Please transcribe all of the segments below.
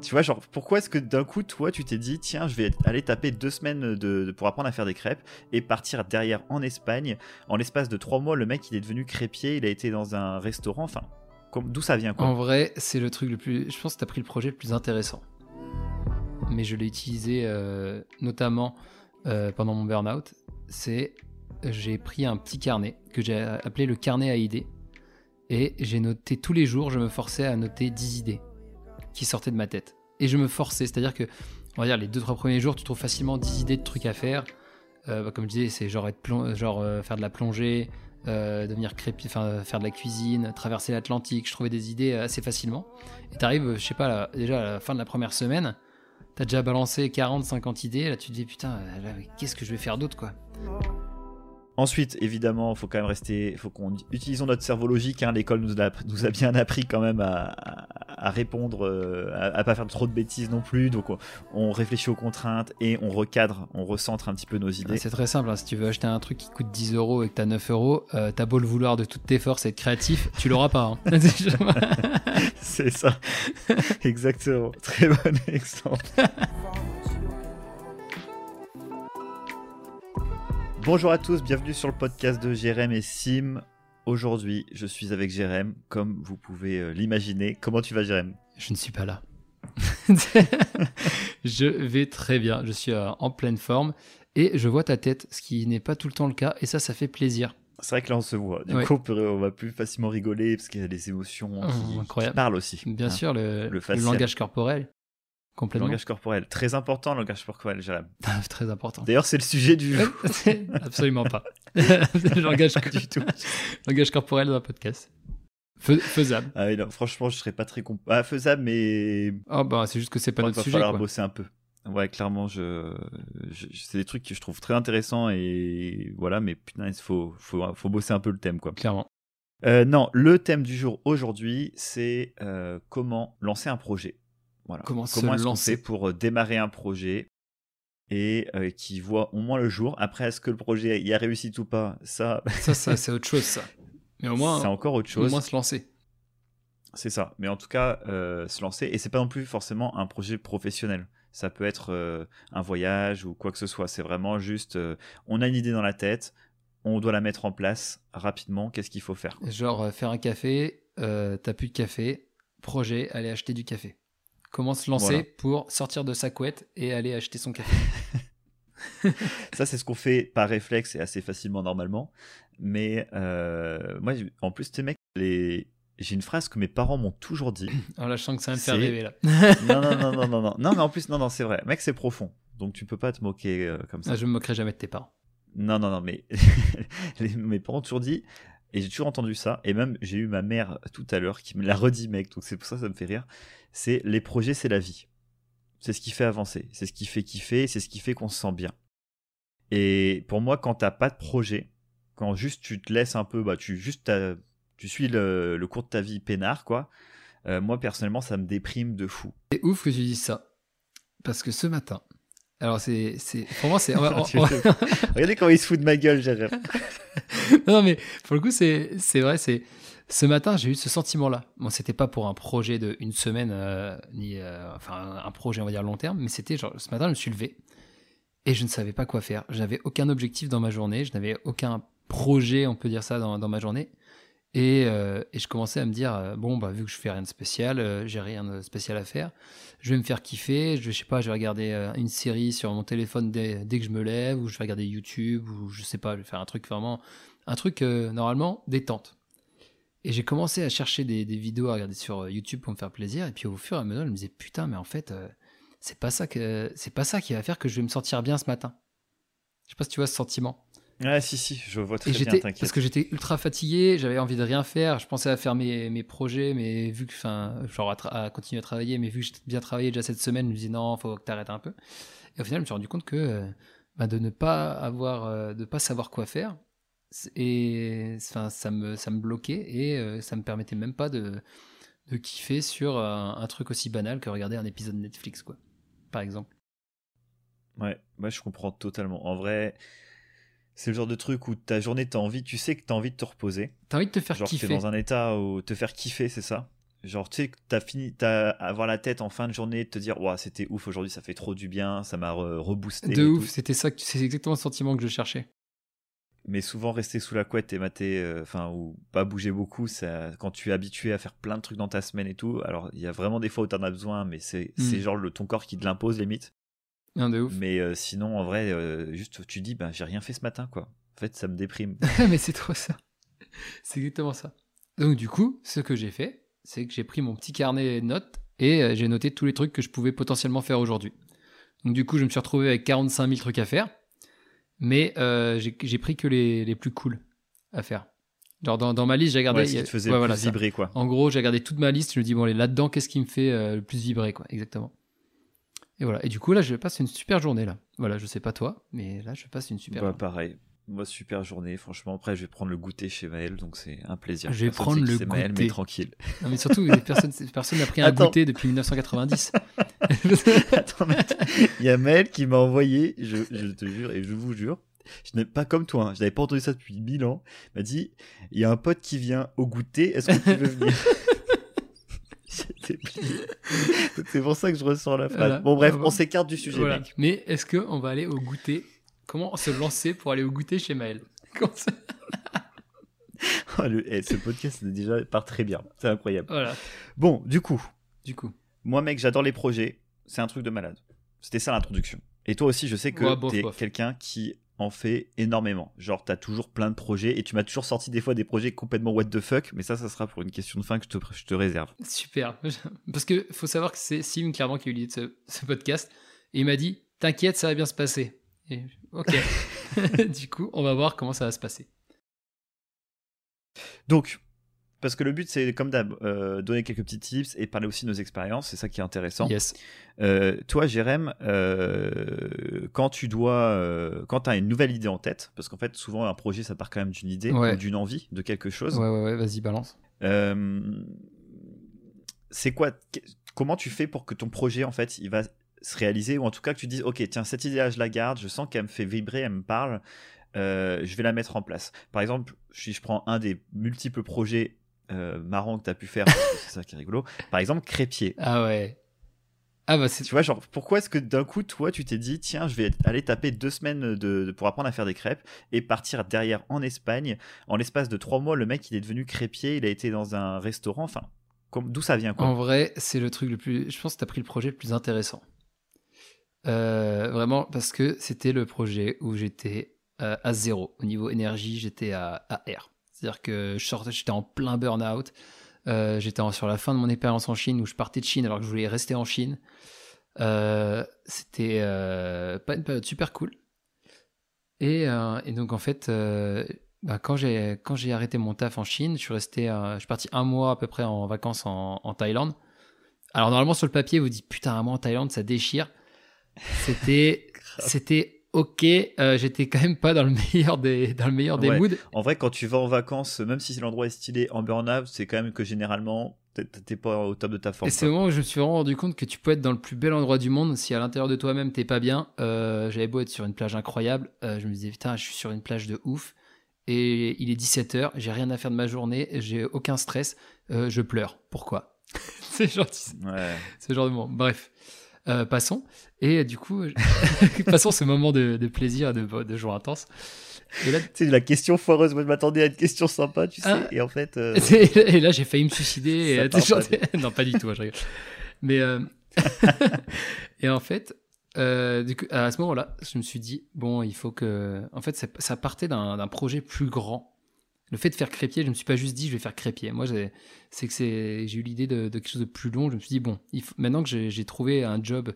Tu vois, genre, pourquoi est-ce que d'un coup, toi, tu t'es dit, tiens, je vais aller taper deux semaines de, pour apprendre à faire des crêpes et partir derrière en Espagne. En l'espace de trois mois, le mec, il est devenu crêpier, il a été dans un restaurant. Enfin, d'où ça vient quoi? En vrai, c'est le truc le plus. Je pense que tu as pris le projet le plus intéressant. Mais je l'ai utilisé euh, notamment euh, pendant mon burn-out. C'est. J'ai pris un petit carnet que j'ai appelé le carnet à idées. Et j'ai noté tous les jours, je me forçais à noter 10 idées qui sortaient de ma tête. Et je me forçais, c'est-à-dire que, on va les 2-3 premiers jours, tu trouves facilement 10 idées de trucs à faire. Euh, bah, comme je disais, c'est genre, être genre faire de la plongée, euh, devenir crépi, faire de la cuisine, traverser l'Atlantique. Je trouvais des idées assez facilement. Et t'arrives, je sais pas, déjà à la fin de la première semaine, t'as déjà balancé 40-50 idées. Là, tu te dis putain, qu'est-ce que je vais faire d'autre quoi? Ensuite, évidemment, il faut quand même rester, faut qu'on utilisons notre cerveau logique. Hein. L'école nous a, nous a bien appris quand même à, à répondre, euh, à, pas faire trop de bêtises non plus. Donc, on, réfléchit aux contraintes et on recadre, on recentre un petit peu nos idées. C'est très simple. Hein. Si tu veux acheter un truc qui coûte 10 euros et que tu as 9 euros, euh, t'as beau le vouloir de toutes tes forces et être créatif, tu l'auras pas. Hein. C'est ça. Exactement. Très bon exemple. Bonjour à tous, bienvenue sur le podcast de Jérém et Sim. Aujourd'hui, je suis avec Jérém, comme vous pouvez euh, l'imaginer. Comment tu vas, Jérém? Je ne suis pas là. je vais très bien, je suis euh, en pleine forme et je vois ta tête, ce qui n'est pas tout le temps le cas, et ça, ça fait plaisir. C'est vrai que là, on se voit. Du coup, on va plus facilement rigoler parce qu'il y a des émotions qui, parlent aussi. Bien hein. sûr, le, le langage corporel. Complètement. Langage corporel. Très important, le langage corporel, Jérém. Ah, très important. D'ailleurs, c'est le sujet du jour. Absolument pas. le langage, du tout. langage corporel dans un podcast. faisable. Ah oui, non, franchement, je serais pas très comp... ah, faisable, mais. Oh, bah, c'est juste que c'est pas notre sujet. Il va falloir bosser un peu. Ouais, clairement, je, c'est des trucs que je trouve très intéressants et voilà, mais putain, il faut, faut, faut bosser un peu le thème, quoi. Clairement. Euh, non, le thème du jour aujourd'hui, c'est euh, comment lancer un projet. Comment, se lancer pour euh, démarrer un projet et euh, qui voit au moins le jour? Après, est-ce que le projet y a réussi ou pas? Ça, ça, c'est autre chose, ça. Mais au moins, c'est encore autre chose. Au moins se lancer. C'est ça. Mais en tout cas, euh, se lancer. Et c'est pas non plus forcément un projet professionnel. Ça peut être un voyage ou quoi que ce soit. C'est vraiment juste, on a une idée dans la tête, on doit la mettre en place rapidement. Qu'est-ce qu'il faut faire Genre faire un café, t'as plus de café, projet, aller acheter du café. Comment se lancer pour sortir de sa couette et aller acheter son café. ça, c'est ce qu'on fait par réflexe et assez facilement normalement. Mais euh, moi, en plus, tes mecs, les... j'ai une phrase que mes parents m'ont toujours dit. Oh là, je sens que ça va me faire rêver là. non, non, non, non, non, non, non, mais en plus, non, non, c'est vrai. Mec, c'est profond. Donc tu peux pas te moquer euh, comme ça. Ah, je me moquerai jamais de tes parents. Non, non, non, mais mes parents ont toujours dit, et j'ai toujours entendu ça, et même j'ai eu ma mère tout à l'heure qui me l'a redit, mec, donc c'est pour ça que ça me fait rire c'est les projets, c'est la vie. C'est ce qui fait avancer, c'est ce qui fait kiffer, c'est ce qui fait qu'on se sent bien. Et pour moi, quand t'as pas de projet, quand juste tu te laisses un peu, bah tu juste tu suis le, cours de ta vie peinard, quoi. Euh, moi personnellement, ça me déprime de fou. C'est ouf que tu dises ça, parce que ce matin, alors c'est, c'est, pour moi c'est. Regardez comment il se fout de ma gueule, Jérém. non mais pour le coup c'est, c'est vrai, c'est ce matin, j'ai eu ce sentiment-là. Bon, c'était pas pour un projet de une semaine, euh, ni euh, enfin un projet on va dire long terme, mais c'était genre ce matin, je me suis levé et je ne savais pas quoi faire. Je n'avais aucun objectif dans ma journée, je n'avais aucun projet, on peut dire ça, dans, dans ma journée. Et, euh, et, je commençais à me dire bon bah vu que je fais rien de spécial, j'ai rien de spécial à faire, je vais me faire kiffer. Je, sais pas, je vais regarder une série sur mon téléphone dès, dès, que je me lève, ou je vais regarder YouTube, ou je sais pas, je vais faire un truc vraiment, un truc normalement détente. Et j'ai commencé à chercher des, vidéos à regarder sur euh, YouTube pour me faire plaisir. Et puis au fur et à mesure, je me disais putain, mais en fait, euh, c'est pas ça pas ça qui va faire que je vais me sentir bien ce matin. Je sais pas si tu vois ce sentiment. Ouais, si, si, je vois très bien, t'inquiète. Parce que j'étais ultra fatigué, j'avais envie de rien faire, je pensais à faire mes, mes projets, mais vu que, enfin, genre à, continuer à travailler, mais vu que j'ai bien travaillé déjà cette semaine, je me disais non, faut que t'arrêtes un peu. Et au final, je me suis rendu compte que euh, bah, de ne pas avoir, de pas savoir quoi faire, et enfin, ça, me, ça me bloquait et euh, ça me permettait même pas de, de kiffer sur un, truc aussi banal que regarder un épisode de Netflix, quoi, par exemple. Ouais, moi je comprends totalement. En vrai, c'est le genre de truc où ta journée, t'as envie, tu sais que t'as envie de te reposer. T'as envie de te faire genre kiffer. Genre, dans un état où te faire kiffer, c'est ça? Genre, tu sais, t'as fini, t'as avoir la tête en fin de journée, de te dire, ouais, c'était ouf aujourd'hui, ça fait trop du bien, ça m'a reboosté. De ouf, c'était ça, c'est exactement le sentiment que je cherchais. Mais souvent, rester sous la couette et mater, euh, enfin, ou pas bouger beaucoup, ça, quand tu es habitué à faire plein de trucs dans ta semaine et tout, alors il y a vraiment des fois où t'en as besoin, mais c'est mm. genre le, ton corps qui te l'impose limite. Non, de ouf. Mais euh, sinon, en vrai, euh, juste tu dis, ben, j'ai rien fait ce matin, quoi. En fait, ça me déprime. mais c'est trop ça. C'est exactement ça. Donc, du coup, ce que j'ai fait, c'est que j'ai pris mon petit carnet de notes et euh, j'ai noté tous les trucs que je pouvais potentiellement faire aujourd'hui. Donc, du coup, je me suis retrouvé avec 45 000 trucs à faire, mais j'ai pris que les, les, plus cool à faire. Genre dans, dans ma liste, j'ai regardé. Ouais, ce faisait plus vibrer, quoi. En gros, j'ai regardé toute ma liste. Je me dis, bon, là-dedans, qu'est-ce qui me fait le plus vibrer, quoi, exactement. Et voilà. Et du coup, là, je passe une super journée, là. Voilà, je sais pas toi, mais là, je passe une super bah, pareil. Moi, super journée, franchement. Après, je vais prendre le goûter chez Maël, donc c'est un plaisir. Je vais prendre le goûter. Maël, mais tranquille. Non, mais surtout, personne personne n'a pris un goûter depuis 1990. Attends, il y a Maël qui m'a envoyé, je, je, te jure, et je vous jure, je n'ai pas comme toi, hein, je n'avais pas entendu ça depuis 1000 ans. Il m'a dit il y a un pote qui vient au goûter, est-ce que tu veux venir? c'est pour ça que je ressens la phrase. Bon, bref, on s'écarte du sujet, mec. Mais est-ce qu'on va aller au goûter? Comment se lancer pour aller au goûter chez Maël oh, eh, Ce podcast déjà part très bien. C'est incroyable. Voilà. Bon, du coup. Du coup. Moi, mec, j'adore les projets. C'est un truc de malade. C'était ça l'introduction. Et toi aussi, je sais que tu es quelqu'un qui en fait énormément. Genre, t'as toujours plein de projets et tu m'as toujours sorti des fois des projets complètement what the fuck, mais ça, ça sera pour une question de fin que je te, je te réserve. Super. Parce que faut savoir que c'est Sim clairement qui a eu l'idée de ce, podcast et il m'a dit T'inquiète, ça va bien se passer. Et, ok. du coup, on va voir comment ça va se passer. Donc, parce que le but, c'est comme d'hab, euh, donner quelques petits tips et parler aussi de nos expériences. C'est ça qui est intéressant. Yes. Euh, toi, Jérém, euh, quand tu dois, quand tu as une nouvelle idée en tête, parce qu'en fait, souvent, un projet, ça part quand même d'une idée ou d'une envie de quelque chose. Ouais, ouais, ouais vas-y, balance. c'est quoi Comment tu fais pour que ton projet, en fait, il va se réaliser ou en tout cas que tu dises, ok, tiens, cette idée-là, je la garde, je sens qu'elle me fait vibrer, elle me parle. je vais la mettre en place. Par exemple, si je prends un des multiples projets euh, marrant que tu as pu faire, c'est ça qui est rigolo. Par exemple, crépier. Ah ouais. Ah bah tu vois, genre, pourquoi est-ce que d'un coup, toi, tu t'es dit, tiens, je vais aller taper deux semaines de, pour apprendre à faire des crêpes et partir derrière en Espagne. En l'espace de trois mois, le mec, il est devenu crépier, il a été dans un restaurant. Enfin, d'où ça vient quoi? En vrai, c'est le truc le plus. Je pense que tu as pris le projet le plus intéressant. Euh, vraiment, parce que c'était le projet où j'étais euh, à zéro. Au niveau énergie, j'étais à, à R. C'est-à-dire que je sortais, j'étais en plein burn-out. Euh, j'étais sur la fin de mon expérience en Chine où je partais de Chine alors que je voulais rester en Chine. Euh, c'était euh, pas une période super cool. Et, donc en fait, bah, quand j'ai quand j'ai arrêté mon taf en Chine, je suis resté, je suis parti un mois à peu près en vacances en, en Thaïlande. Alors normalement sur le papier vous dites putain un mois en Thaïlande ça déchire. C'était c'était ok, euh, j'étais quand même pas dans le meilleur des, dans le meilleur des moods. En vrai, quand tu vas en vacances, même si l'endroit est stylé en burn-out, c'est quand même que généralement, t'es pas au top de ta forme. Et c'est le moment où je me suis vraiment rendu compte que tu peux être dans le plus bel endroit du monde si à l'intérieur de toi-même t'es pas bien. Euh, j'avais beau être sur une plage incroyable, euh, je me disais putain, je suis sur une plage de ouf. Et il est 17h, j'ai rien à faire de ma journée, j'ai aucun stress, je pleure. Pourquoi? C'est gentil. Ouais. C'est genre de moment. Bref. Euh, passons. Et du coup, passons ce moment de, plaisir, de, de joie intense. Et là, c'est la question foireuse. Moi, je m'attendais à une question sympa, tu sais. Ah. et en fait. Euh, et là, j'ai failli me suicider. Et... non, pas du tout, je rigole. Mais. Euh, et en fait, du coup, à ce moment-là, je me suis dit, bon, il faut que. En fait, ça partait d'un projet plus grand le fait de faire crépier, je me suis pas juste dit je vais faire crépier. Moi, c'est que j'ai eu l'idée de, quelque chose de plus long. Je me suis dit bon, maintenant que j'ai trouvé un job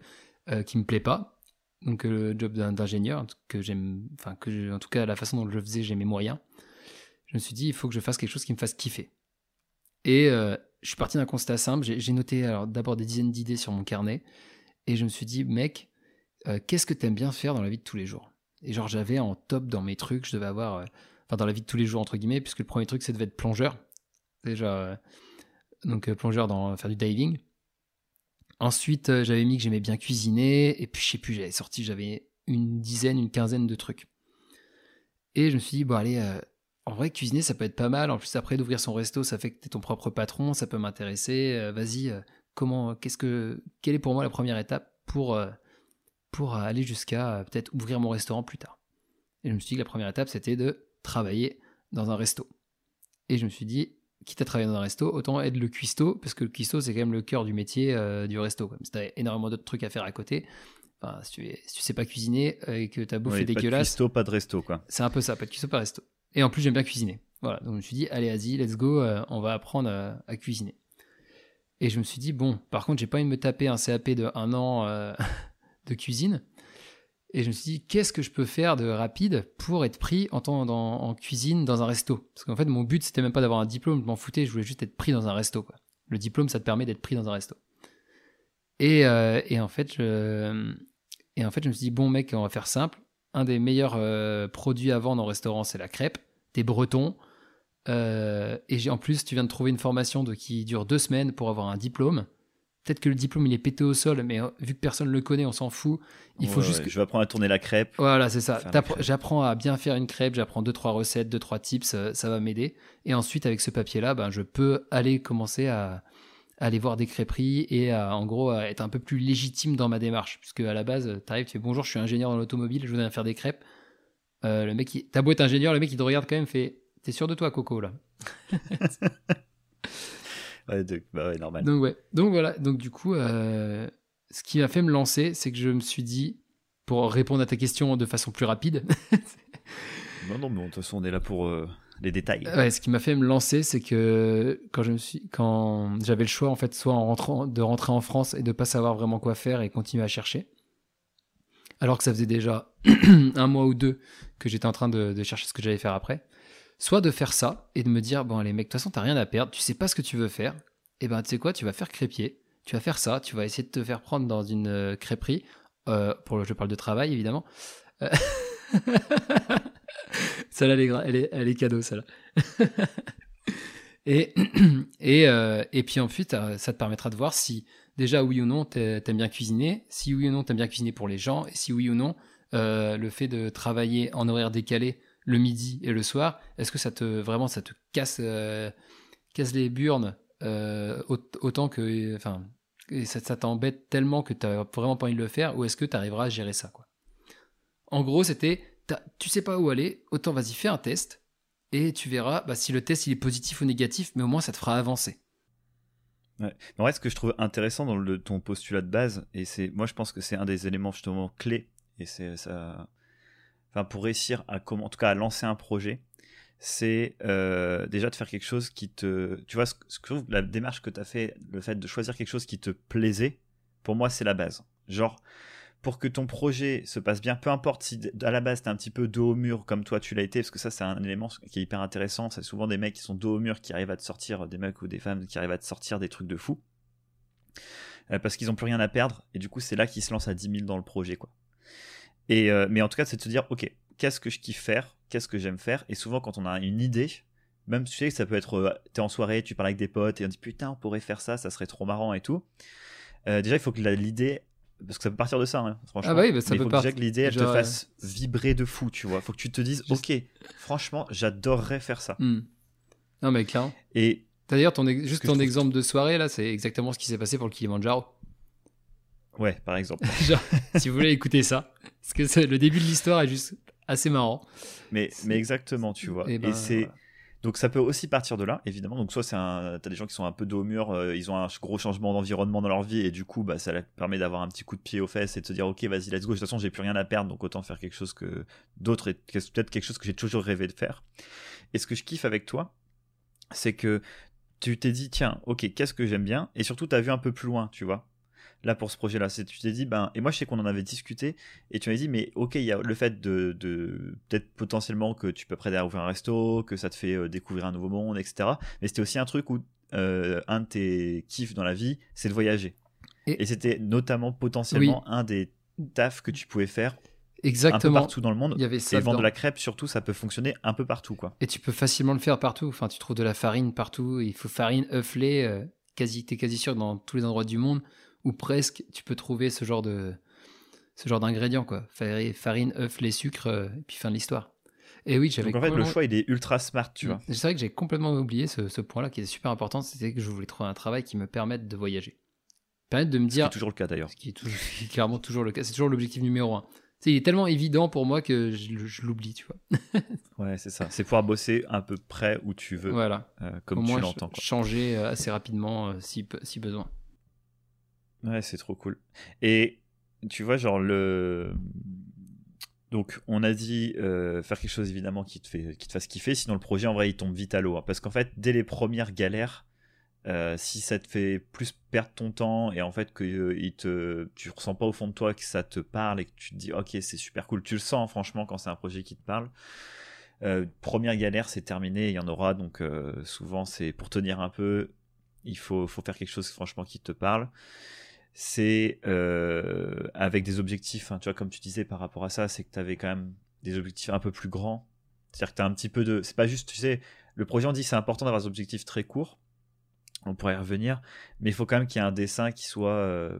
euh, qui me plaît pas, donc euh, le job d'ingénieur que j'aime, enfin que en tout cas la façon dont je le faisais, j'ai mes moyens. Je me suis dit il faut que je fasse quelque chose qui me fasse kiffer. Et euh, je suis parti d'un constat simple. J'ai noté d'abord des dizaines d'idées sur mon carnet et je me suis dit mec, qu'est-ce que tu aimes bien faire dans la vie de tous les jours? Et genre j'avais en top dans mes trucs, je devais avoir dans la vie de tous les jours, entre guillemets, puisque le premier truc, c'est de être plongeur. Déjà, euh, donc euh, plongeur dans faire du diving. Ensuite, euh, j'avais mis que j'aimais bien cuisiner, et puis je sais plus, j'avais sorti, j'avais une dizaine, une quinzaine de trucs. Et je me suis dit, bon, allez, en vrai, cuisiner, ça peut être pas mal. En plus, après d'ouvrir son resto, ça fait que tu es ton propre patron, ça peut m'intéresser. Vas-y, comment, qu'est-ce que, quelle est pour moi la première étape pour, pour aller jusqu'à peut-être ouvrir mon restaurant plus tard? Et je me suis dit que la première étape, c'était de travailler dans un resto. Et je me suis dit, quitte à travailler dans un resto, autant être le cuistot, parce que le cuistot, c'est quand même le cœur du métier du resto. Comme si tu énormément d'autres trucs à faire à côté, enfin, si, tu, si sais pas cuisiner et que ta bouffe est dégueulasse. Pas de cuistot, pas de resto, quoi. C'est un peu ça, pas de cuistot, pas de resto. Et en plus, j'aime bien cuisiner. Voilà, donc je me suis dit, allez, vas-y, let's go, euh, on va apprendre à, cuisiner. Et je me suis dit, bon, par contre, j'ai pas envie de me taper un CAP de un an euh, de cuisine. Et je me suis dit, qu'est-ce que je peux faire de rapide pour être pris en, cuisine dans un resto? Parce qu'en fait, mon but, c'était même pas d'avoir un diplôme, je m'en foutais, je voulais juste être pris dans un resto. Le diplôme, ça te permet d'être pris dans un resto. Et, euh, et, en fait, je, me suis dit, bon, mec, on va faire simple un des meilleurs euh, produits à vendre en restaurant, c'est la crêpe. T'es breton. Euh, et en plus, tu viens de trouver une formation qui dure deux semaines pour avoir un diplôme. Peut-être que le diplôme il est pété au sol, mais euh, vu que personne ne le connaît, on s'en fout. Il faut juste. Je vais apprendre à tourner la crêpe. Voilà, c'est ça. J'apprends à bien faire une crêpe, j'apprends deux trois recettes, deux trois tips, ça, va m'aider. Et ensuite, avec ce papier-là, ben, je peux aller commencer à, aller voir des crêperies et à, en gros à être un peu plus légitime dans ma démarche. Puisque à la base, tu arrives, tu fais bonjour, je suis ingénieur dans l'automobile, je voudrais faire des crêpes. Euh, le mec, qui... t'as beau être ingénieur, le mec il te regarde quand même, fait T'es sûr de toi, Coco, là? ouais, bah ouais, normal. Donc, ouais. Donc voilà, donc du coup, euh, ce qui m'a fait me lancer, c'est que je me suis dit, pour répondre à ta question de façon plus rapide. non, non, mais de toute façon, on est là pour. Euh, les détails. Ouais, ce qui m'a fait me lancer, c'est que quand je me suis, quand j'avais le choix en fait, soit en rentrant, de rentrer en France et de pas savoir vraiment quoi faire et continuer à chercher, alors que ça faisait déjà un mois ou deux que j'étais en train de, chercher ce que j'allais faire après, soit de faire ça et de me dire bon allez mec, de toute façon t'as rien à perdre, tu sais pas ce que tu veux faire, et eh ben tu sais quoi, tu vas faire crépier, tu vas faire ça, tu vas essayer de te faire prendre dans une euh, crêperie, euh, pour le, je parle de travail évidemment. Euh, celle-là, elle est, elle, est, cadeau, celle-là. et, et, euh, et puis ensuite, ça te permettra de voir si déjà oui ou non t'aimes bien cuisiner, si oui ou non t'aimes bien cuisiner pour les gens, et si oui ou non le fait de travailler en horaire décalé le midi et le soir, est-ce que ça te vraiment ça te casse, casse les burnes autant que enfin ça, ça t'embête tellement que t'as vraiment pas envie de le faire, ou est-ce que tu arriveras à gérer ça quoi? En gros, c'était tu sais pas où aller, autant vas-y, fais un test et tu verras bah, si le test il est positif ou négatif, mais au moins ça te fera avancer. Ouais. En vrai, ce que je trouve intéressant dans ton postulat de base, et c'est, moi je pense que c'est un des éléments justement clés, et c'est ça, enfin pour réussir à comment, en tout cas à lancer un projet, c'est euh, déjà de faire quelque chose qui te, tu vois, ce, la démarche que tu as fait, le fait de choisir quelque chose qui te plaisait, pour moi c'est la base. Genre, pour que ton projet se passe bien, peu importe si à la base tu es un petit peu dos au mur comme toi tu l'as été, parce que ça c'est un élément qui est hyper intéressant, c'est souvent des mecs qui sont dos au mur qui arrivent à te sortir, des mecs ou des femmes qui arrivent à te sortir des trucs de fou, euh, parce qu'ils ont plus rien à perdre, et du coup c'est là qu'ils se lancent à 10 000 dans le projet. quoi. Et, euh, mais en tout cas c'est de se dire, ok, qu'est-ce que je kiffe faire, qu'est-ce que j'aime faire, et souvent quand on a une idée, même tu sais que ça peut être, euh, tu es en soirée, tu parles avec des potes, et on dit putain on pourrait faire ça, ça serait trop marrant et tout. déjà il faut que l'idée parce que ça peut partir de ça, hein, franchement. Ah bah oui, bah ça mais peut faut déjà que l'idée elle te fasse vibrer de fou, tu vois. Faut que tu te dises, ok, franchement, j'adorerais faire ça. Hmm. Non mais clairement. Et d'ailleurs, ton juste ton exemple de soirée là, c'est exactement ce qui s'est passé pour le Kilimanjaro. Ouais, par exemple. Genre, si vous voulez écouter ça, parce que le début de l'histoire est juste assez marrant. Mais, mais exactement, tu vois. Et, ben, c'est donc ça peut aussi partir de là, évidemment. Donc soit c'est un, t'as des gens qui sont un peu dos au mur, euh, ils ont un gros changement d'environnement dans leur vie et du coup bah ça leur permet d'avoir un petit coup de pied aux fesses et de se dire ok vas-y let's go. De toute façon j'ai plus rien à perdre donc autant faire quelque chose que d'autres et peut-être quelque chose que j'ai toujours rêvé de faire. Et ce que je kiffe avec toi, c'est que tu t'es dit tiens ok qu'est-ce que j'aime bien? Et surtout t'as vu un peu plus loin tu vois là pour ce projet-là. C'est tu t'es dit ben et moi je sais qu'on en avait discuté et tu m'as dit mais ok il y a le fait de, de peut-être potentiellement que tu peux prêter à ouvrir un resto, que ça te fait euh, découvrir un nouveau monde, etc. Mais c'était aussi un truc où euh, un de tes kiffs dans la vie, c'est de voyager. Et, c'était notamment potentiellement un des tafs que tu pouvais faire Exactement. un peu partout dans le monde. Il y avait ça et vendre de la crêpe, surtout, ça peut fonctionner un peu partout. quoi. Et tu peux facilement le faire partout. Enfin, tu trouves de la farine partout. Il faut farine, œuf, lait. Euh, quasi, t'es quasi sûr dans tous les endroits du monde ou presque, tu peux trouver ce genre de ce genre d'ingrédients quoi. Farine, œuf, lait, sucre, euh, et puis fin de l'histoire. Et oui, j'avais Donc en fait, le choix, il est ultra smart, tu vois. C'est vrai que j'ai complètement oublié ce, ce point-là qui est super important, c'était que je voulais trouver un travail qui me permette de voyager. Permette de me C'est dire, toujours le cas d'ailleurs. ce qui est, toujours, qui est clairement toujours le cas, c'est toujours l'objectif numéro un. Tu il est tellement évident pour moi que je, l'oublie, tu vois. Ouais, c'est ça. C'est pouvoir bosser à peu près où tu veux, Voilà. euh, Au comme tu moins l'entends. changer euh, assez rapidement euh, si, si besoin. Ouais, c'est trop cool. Et tu vois, genre le. Donc, on a dit euh, faire quelque chose évidemment qui te, fait, qui te fasse kiffer, sinon le projet en vrai il tombe vite à l'eau. hein. parce qu'en fait, dès les premières galères, euh, si ça te fait plus perdre ton temps et en fait que euh, il te, tu ressens pas au fond de toi que ça te parle et que tu te dis ok, c'est super cool, tu le sens franchement quand c'est un projet qui te parle. Euh, première galère, c'est terminé, il y en aura donc souvent c'est pour tenir un peu, il faut faire quelque chose franchement qui te parle c'est euh, avec des objectifs, hein, tu vois, comme tu disais par rapport à ça, c'est que tu avais quand même des objectifs un peu plus grands. C'est-à-dire que tu as un petit peu de. C'est pas juste, tu sais, le projet, on dit c'est important d'avoir des objectifs très courts. On pourrait y revenir. Mais il faut quand même qu'il y ait un dessin qui soit euh,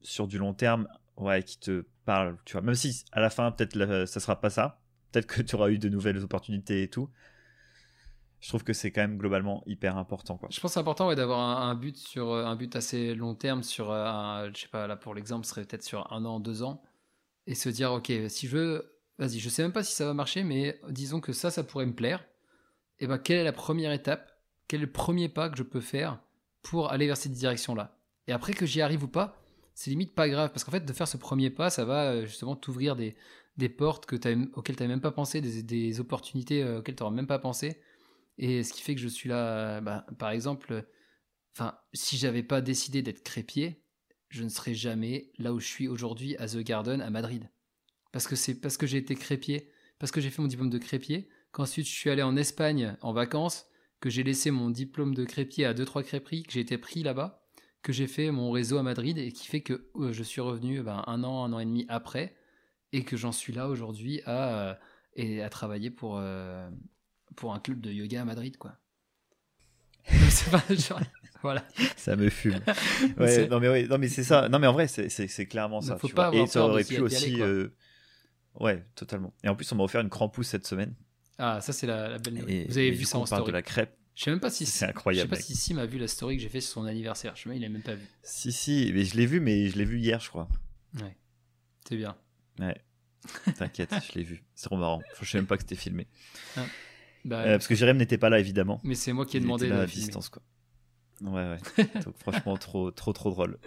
sur du long terme, ouais, qui te parle, tu vois. Même si à la fin, peut-être ça sera pas ça. Peut-être que tu auras eu de nouvelles opportunités et tout. Je trouve que c'est quand même globalement hyper important. Je pense que important d'avoir un, but sur euh, un but assez long terme sur euh, un, je sais pas là pour l'exemple ce serait peut-être sur un an deux ans et se dire ok si je veux vas-y je sais même pas si ça va marcher mais disons que ça ça pourrait me plaire. Et ben quelle est la première étape? Quel est le premier pas que je peux faire pour aller vers cette direction là et après que j'y arrive ou pas c'est limite pas grave parce qu'en fait de faire ce premier pas ça va euh, justement t'ouvrir des, des portes que t'as- auxquelles tu même pas pensé des, opportunités auxquelles tu même pas pensé et ce qui fait que je suis là, bah, par exemple, enfin, si j'avais pas décidé d'être crépier, je ne serais jamais là où je suis aujourd'hui à The Garden à Madrid. Parce que c'est parce que j'ai été crépier, parce que j'ai fait mon diplôme de crépier, qu'ensuite je suis allé en Espagne en vacances, que j'ai laissé mon diplôme de crépier à 2-3 crêperies, que j'ai été pris là-bas, que j'ai fait mon réseau à Madrid et qui fait que euh, je suis revenu ben, un an, un an et demi après et que j'en suis là aujourd'hui à, euh, à travailler pour, euh, pour un club de yoga à Madrid, quoi. Genre- voilà. Ça me fume. Ouais, non mais ouais, non mais c'est ça. Non mais en vrai, c'est clairement ça. faut tu pas vois. avoir Et ça aurait pu aussi. aller, euh, Ouais, totalement. Et en plus, on m'a offert une crampousse cette semaine. Ah, ça c'est la, la belle nouvelle. Vous avez vu ça en on parle story. de la crêpe. Je sais même pas si C'est Je incroyable. sais pas mec. si Sim a vu la story que j'ai fait sur son anniversaire. Je sais même, il a même pas vu. Si si, mais je l'ai vu, mais je l'ai vu hier, je crois. Ouais. C'est bien. Ouais. T'inquiète, je l'ai vu. C'est trop marrant. Je sais même pas que c'était filmé. Bah, Euh, parce que Jérém n'était pas là évidemment. mais c'est moi qui ai Il demandé était là à distance quoi. Ouais ouais. Donc franchement trop trop trop drôle.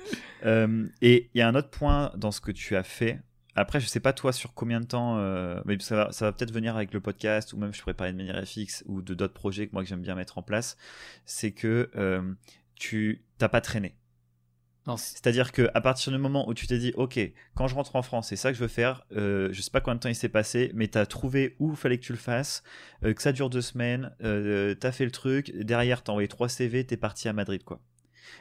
Euh, et il y a un autre point dans ce que tu as fait. Après je sais pas toi sur combien de temps, euh, mais ça va ça va peut-être venir avec le podcast ou même je parler de manière FX ou de d'autres projets que moi que j'aime bien mettre en place. C'est que tu t'as pas traîné. C'est-à-dire que à partir du moment où tu t'es dit, ok, quand je rentre en France, c'est ça que je veux faire. euh, je sais pas combien de temps il s'est passé, mais t'as trouvé où il fallait que tu le fasses, euh, que ça dure deux semaines, euh, t'as fait le truc, derrière t'as envoyé trois CV, t'es parti à Madrid, quoi.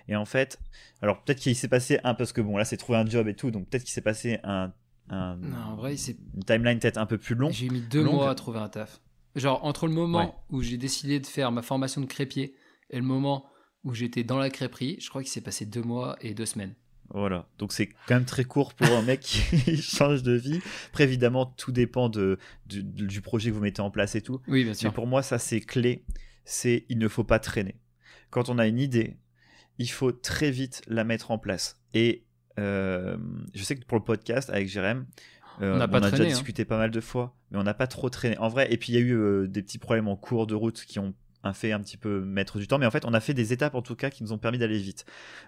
Et en fait, alors peut-être qu'il s'est passé un parce que bon là c'est trouver un job et tout, donc peut-être qu'il s'est passé un, un- non, en vrai, c'est une timeline peut-être un peu plus long. J'ai mis deux longue. mois à trouver un taf. Genre, entre le moment Ouais. où j'ai décidé de faire ma formation de crépier et le moment où j'étais dans la crêperie, je crois qu'il s'est passé deux mois et deux semaines. Voilà, donc c'est quand même très court pour un mec qui change de vie. Après évidemment tout dépend de, du, du projet que vous mettez en place et tout. Oui, bien Mais sûr. pour moi, ça c'est clé. C'est il ne faut pas traîner. Quand on a une idée, il faut très vite la mettre en place. Et euh, je sais que pour le podcast avec Jérém, euh, On pas a traîné, déjà hein. discuté pas mal de fois, mais on n'a pas trop traîné. En vrai, et puis il y a eu euh, des petits problèmes en cours de route qui ont un fait un petit peu mettre du temps, mais en fait, on a fait des étapes en tout cas qui nous ont permis d'aller vite.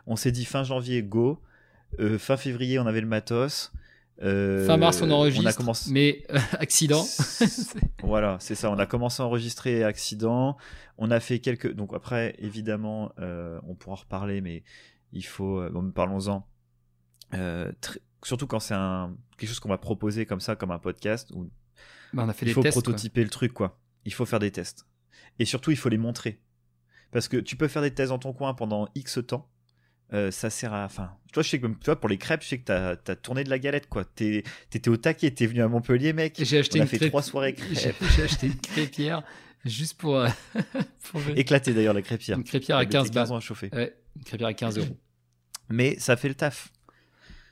On s'est dit fin janvier, go. Euh, fin février, on avait le matos. Euh, fin mars, on enregistre, a commencé... mais euh, accident. Voilà, c'est ça. On a commencé à enregistrer accident. On a fait quelques. Donc après, évidemment, on pourra en reparler, mais il faut. Bon, parlons-en. Tr- Surtout quand c'est un quelque chose qu'on va proposer comme ça, comme un podcast, où Bah, on a fait il des faut tests. quoi. prototyper le truc, quoi. Il faut faire des tests. Et surtout, il faut les montrer. Parce que tu peux faire des tests dans ton coin pendant X temps. euh, ça sert à. Enfin, tu vois, je sais que même- vois, pour les crêpes, je sais que t'as as tourné de la galette, quoi. T'étais au taquet, t'es venu à Montpellier, mec. J'ai acheté On a une fait crêpe- trois soirées J'ai crêpes. j'ai acheté une crêpière juste pour, euh, pour Éclaté d'ailleurs la crêpière. une crêpière à Elle mettait 15 balles. à chauffer. Ouais, une crêpière à 15 euros. Mais ça fait le taf.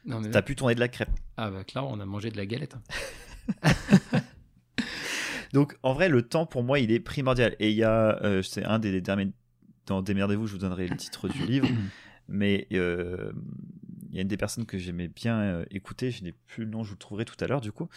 Non, mais T'as pu tourner de la crêpe. Ah bah clairement, on a mangé de la galette. Donc, en vrai, le temps pour moi, il est primordial. Et il y a, euh, c'est un des, derniers. Dans Démerdez-vous, je vous donnerai le titre du livre. Mais euh, il y a une des personnes que j'aimais bien euh, écouter, je n'ai plus le nom, je vous le trouverai tout à l'heure du coup.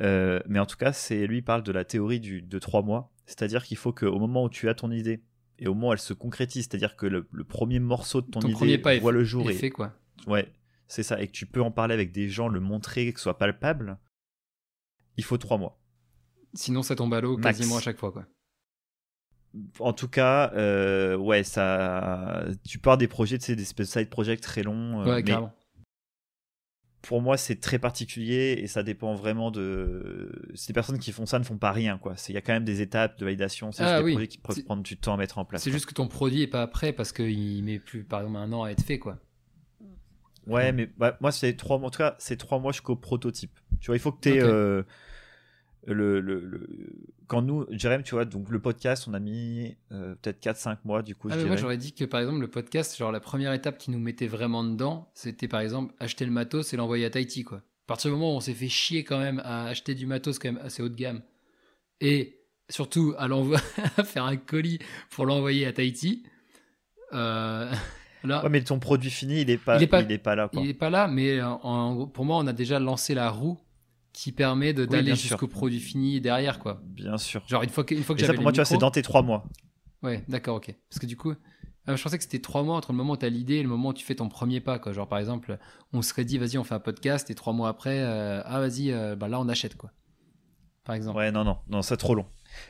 Euh, mais en tout cas, c'est lui parle de la théorie du, de trois mois. C'est-à-dire qu'il faut qu'au moment où tu as ton idée et au moment où elle se concrétise, c'est-à-dire que le, premier morceau de ton, idée voit le jour et fait quoi. Ouais, c'est ça, et que tu peux en parler avec des gens, le montrer, que ce soit palpable. Il faut trois mois. Sinon, ça tombe à l'eau quasiment à chaque fois, quoi. En tout cas, euh, ouais, ça. Tu pars des projets, tu sais, des side projects très longs. Euh, ouais, mais Pour moi, c'est très particulier et ça dépend vraiment de. Ces personnes qui font ça ne font pas rien, quoi. Il y a quand même des étapes de validation. C'est ah, des projets qui peuvent prendre du temps à mettre en place. C'est juste que ton produit est pas prêt parce qu'il met plus, par exemple, un an à être fait, quoi. Ouais, mais bah, moi, c'est trois mois. En tout cas, c'est trois mois jusqu'au prototype. Tu vois, il faut que tu aies. Euh, le, le, quand nous, Jérém, tu vois, donc le podcast, on a mis euh, peut-être 4-5 mois du coup. Ah, moi, j'aurais dit que par exemple, le podcast, genre la première étape qui nous mettait vraiment dedans, c'était par exemple acheter le matos et l'envoyer à Tahiti, quoi. À partir du moment où on s'est fait chier quand même à acheter du matos quand même assez haut de gamme et surtout à, à faire un colis pour l'envoyer à Tahiti. Euh, là, ouais, mais ton produit fini, il est pas, il est pas, il est pas là. Quoi. Il est pas là, mais en, pour moi, on a déjà lancé la roue qui permet d'aller jusqu'au produit fini derrière, quoi. Bien sûr. Genre, une fois que, une fois que j'avais. Ça, pour moi, tu vois, c'est dans tes trois mois. Ouais, d'accord, ok. Parce que du coup, euh, je pensais que c'était trois mois entre le moment où tu as l'idée et le moment où tu fais ton premier pas, quoi. Genre, par exemple, on serait dit, vas-y, on fait un podcast, et trois mois après, euh, ah, vas-y, euh, bah là, on achète, quoi. Par exemple. Ouais, non, non, non, c'est trop long.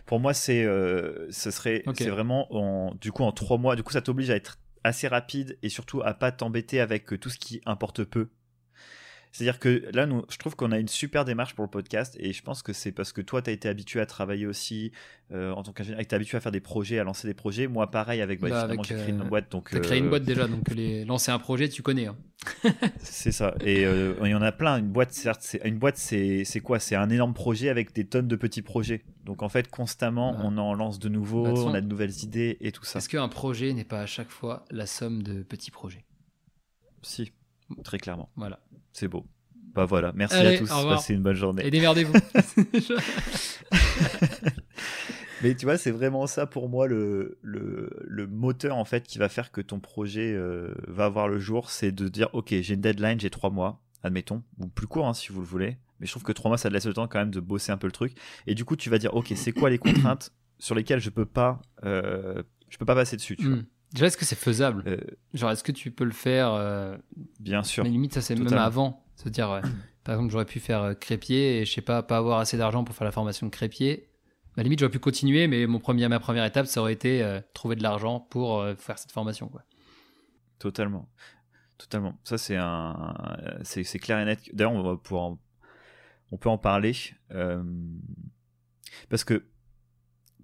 Pour moi, c'est, ce serait, c'est vraiment, en, du coup, en trois mois, du coup, ça t'oblige à être assez rapide et surtout à pas t'embêter avec tout ce qui importe peu c'est-à-dire que là, nous, je trouve qu'on a une super démarche pour le podcast et je pense que c'est parce que toi, tu as été habitué à travailler aussi euh, en tant qu'ingénieur, tu es habitué à faire des projets, à lancer des projets. Moi, pareil, avec, bah, bah j'ai créé une euh, boîte. Tu as créé une euh, boîte déjà, donc les... lancer un projet, tu connais. Hein. c'est ça. Et il y en a plein. Une boîte, certes, c'est, une boîte, c'est, quoi? C'est un énorme projet avec des tonnes de petits projets. Donc en fait, constamment, on en lance de nouveaux, bah, on a de nouvelles idées et tout ça. Est-ce qu'un projet n'est pas à chaque fois la somme de petits projets? Si, très clairement. Voilà. C'est beau. Bah voilà, merci à tous. Passez une bonne journée. Et démerdez-vous. Mais tu vois, c'est vraiment ça pour moi le, le, le, moteur en fait qui va faire que ton projet euh, va avoir le jour, c'est de dire ok, j'ai une deadline, j'ai trois mois, admettons, ou plus court hein, si vous le voulez. Mais je trouve que trois mois, ça te laisse le temps quand même de bosser un peu le truc. Et du coup, tu vas dire ok, c'est quoi les contraintes sur lesquelles je peux pas, euh, je peux pas passer dessus. Tu vois? Déjà, est-ce que c'est faisable euh, Genre, est-ce que tu peux le faire Bien sûr. Mais limite, ça c'est même avant. Se dire, par exemple, j'aurais pu faire euh, crépier et je sais pas, pas avoir assez d'argent pour faire la formation de crépier. À la limite, j'aurais pu continuer, mais mon premier, ma première étape, ça aurait été euh, trouver de l'argent pour euh, faire cette formation. Quoi. Totalement. Totalement. Ça, c'est un, c'est, clair et net. D'ailleurs, on va pouvoir, on peut en parler parce que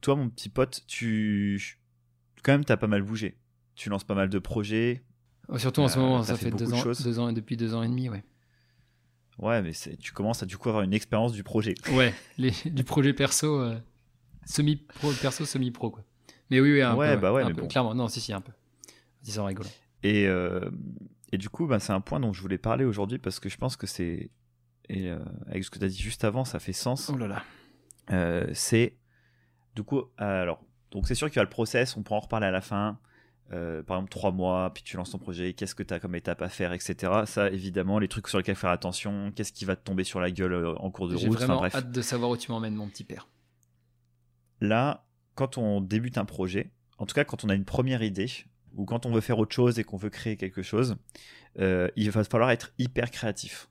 toi, mon petit pote, tu, quand même, t'as pas mal bougé. Tu lances pas mal de projets. Surtout en ce moment, ça fait, deux ans, deux ans, depuis deux ans et demi, ouais. Ouais, mais tu commences à du coup avoir une expérience du projet. Ouais, les, du projet perso, euh, semi-pro, perso, semi-pro, quoi. Mais oui, oui, un ouais, peu. Bah ouais, mais Bon. Clairement, non, si, si, un peu. Disons rigolant. Et, euh, et du coup, bah, c'est un point dont je voulais parler aujourd'hui parce que je pense que c'est. Et euh, avec ce que tu as dit juste avant, ça fait sens. Oh là là. c'est. Du coup, alors. Donc, c'est sûr qu'il y a le process, on pourra en reparler à la fin. Euh, par exemple trois mois, puis tu lances ton projet, qu'est-ce que tu as comme étape à faire, etc. Ça, évidemment, les trucs sur lesquels faire attention, qu'est-ce qui va te tomber sur la gueule euh, en cours de route. J'ai vraiment hâte de savoir où tu m'emmènes, mon petit père. Là, quand on débute un projet, en tout cas quand on a une première idée, ou quand on veut faire autre chose et qu'on veut créer quelque chose, euh, il va falloir être hyper créatif.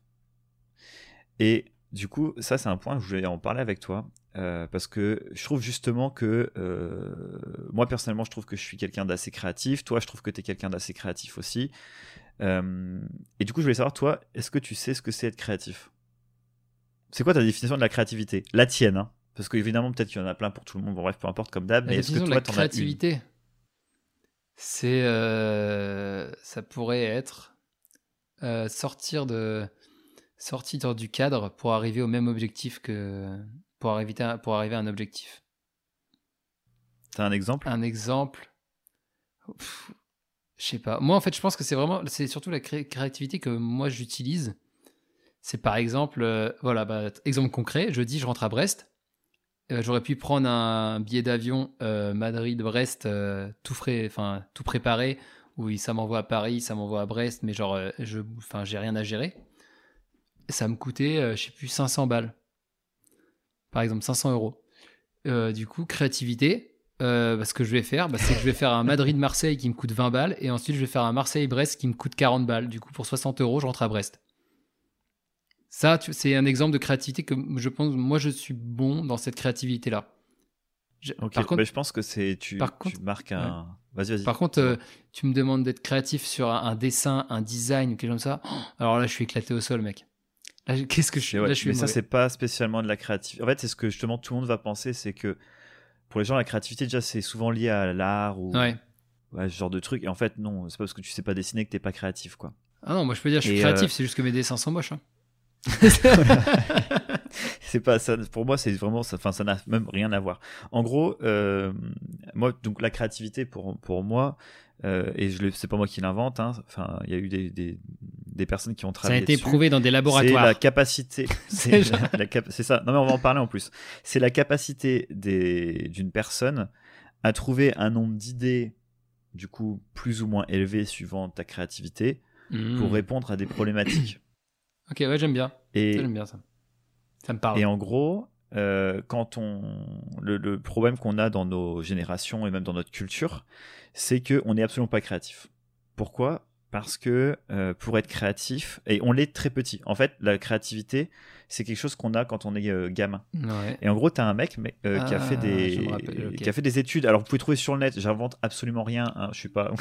Et du coup, ça c'est un point que je voulais en parler avec toi. Euh, parce que je trouve justement que euh, moi personnellement je trouve que je suis quelqu'un d'assez créatif, toi je trouve que tu es quelqu'un d'assez créatif aussi. Euh, et du coup je voulais savoir toi, est-ce que tu sais ce que c'est être créatif? C'est quoi ta définition de la créativité? La tienne, hein. Parce qu'évidemment peut-être qu'il y en a plein pour tout le monde, bref peu importe comme d'hab, mais est-ce que toi la créativité c'est ça pourrait être sortir de sortir du cadre pour arriver au même objectif que pour arriver à, pour arriver à un objectif. T'as un exemple? Un exemple. Je sais pas. Moi, en fait, je pense que c'est vraiment, c'est surtout la créativité que moi j'utilise. C'est par exemple, euh, voilà, bah, exemple concret. Je dis, je rentre à Brest. euh, j'aurais pu prendre un billet d'avion euh, Madrid-Brest tout frais, enfin tout préparé, où ça m'envoie à Paris, ça m'envoie à Brest, mais genre, je, enfin, j'ai rien à gérer. Ça me coûtait, je sais plus, 500 balles. Par exemple, 500 euros. Euh, du coup, créativité. euh, bah, ce que je vais faire, bah, c'est que je vais faire un Madrid-Marseille qui me coûte 20 balles, et ensuite je vais faire un Marseille-Brest qui me coûte 40 balles. Du coup, pour 60 euros, je rentre à Brest. Ça, c'est un exemple de créativité que je pense, moi, je suis bon dans cette créativité-là. Je- Par contre, mais je pense que c'est tu, par tu marques un. Vas-y, vas-y. par contre, euh, tu me demandes d'être créatif sur un, un dessin, un design ou quelque chose comme ça. Oh, alors là, je suis éclaté au sol, mec. Qu'est-ce que je suis ouais, Là, je suis mais ça, c'est pas spécialement de la créativité. En fait, c'est ce que justement tout le monde va penser, c'est que pour les gens, la créativité, déjà, c'est souvent lié à l'art ou Ouais. ouais, ce genre de truc. Et en fait, non, c'est pas parce que tu sais pas dessiner que t'es pas créatif, quoi. Ah non, moi, je peux dire, je suis Et, créatif. euh, C'est juste que mes dessins sont moches. hein. c'est pas ça. Pour moi, c'est vraiment ça. Enfin, ça n'a même rien à voir. En gros, euh, moi, donc la créativité pour pour moi, euh, et je le- c'est pas moi qui l'invente. hein, Enfin, il y a eu des, des des personnes qui ont Ça a travaillé. été dessus. prouvé dans des C'est laboratoires. la capacité. C'est la, la cap- c'est ça. Non mais on va en parler en plus. C'est la capacité d'une personne à trouver un nombre d'idées, du coup plus ou moins élevé suivant ta créativité, Mmh. pour répondre à des problématiques. Ok, ouais, j'aime bien. Et, J'aime bien ça. Ça me parle. et en gros, euh, quand on le, le problème qu'on a dans nos générations et même dans notre culture, c'est que on n'est absolument pas créatif. Pourquoi? Parce que euh, pour être créatif, et on l'est très petit. En fait, la créativité, c'est quelque chose qu'on a quand on est euh, gamin. Ouais. Et en gros, tu as un mec mais, euh, qui, a fait Ah, des, rappelle, ok. qui a fait des études. Alors, vous pouvez trouver sur le net, j'invente absolument rien, hein, je suis pas.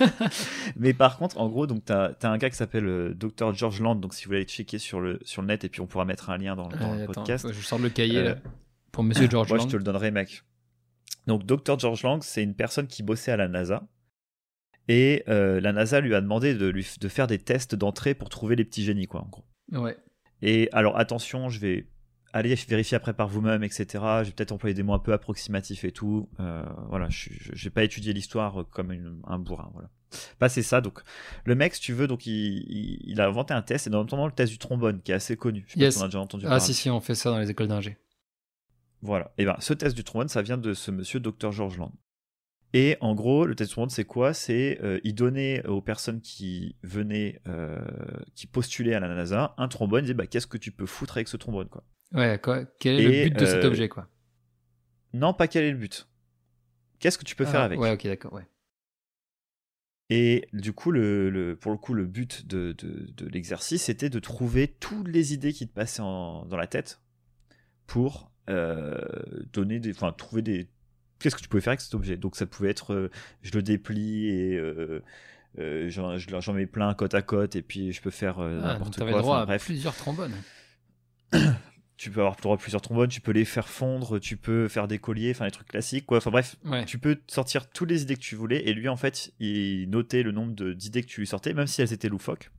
mais par contre, en gros, donc tu as, un gars qui s'appelle Dr. George Land. Donc, si vous voulez aller checker sur le, sur le net, et puis on pourra mettre un lien dans, dans le attends, podcast. je sors le cahier là, pour Monsieur George Moi, Lang. je te le donnerai, mec. Donc, Dr. George Lang, c'est une personne qui bossait à la NASA. Et euh, la NASA lui a demandé de, lui, de faire des tests d'entrée pour trouver les petits génies, quoi, en gros. Ouais. Et alors attention, je vais aller vérifier après par vous-même, etc. Je vais peut-être employer des mots un peu approximatifs et tout. Euh, voilà, je n'ai pas étudié l'histoire comme une- un bourrin. Voilà. Bah, c'est ça. Donc, le mec, si tu veux, donc il, a inventé un test, et notamment le test du trombone, qui est assez connu. Je sais pas Yes. si on a déjà entendu Ah parler. si si, on fait ça dans les écoles d'ingé. Voilà. Et ben, ce test du trombone, ça vient de ce monsieur Dr. George Land. Et en gros, le test trombone, c'est quoi? C'est euh, il donnait aux personnes qui venaient, euh, qui postulaient à la NASA, un trombone. Il disait, bah, qu'est-ce que tu peux foutre avec ce trombone, quoi? Ouais, quoi, quel est Et, le but de cet euh, objet quoi? Non, pas quel est le but. Qu'est-ce que tu peux faire Ah, avec? Ouais, ok, d'accord, ouais. Et du coup, le, le- pour le coup, le but de, de- de l'exercice, c'était de trouver toutes les idées qui te passaient en- dans la tête pour euh, donner des, enfin, trouver des. Qu'est-ce que tu pouvais faire avec cet objet? Donc, ça pouvait être, euh, je le déplie et euh, euh, j'en je- j'en mets plein côte à côte et puis je peux faire Ah, n'importe quoi. le droit Enfin, à bref, plusieurs trombones. tu peux avoir le droit à plusieurs trombones, tu peux les faire fondre, tu peux faire des colliers, enfin les trucs classiques, quoi. Enfin bref, Ouais. tu peux sortir toutes les idées que tu voulais et lui en fait il notait le nombre de- d'idées que tu lui sortais même si elles étaient loufoques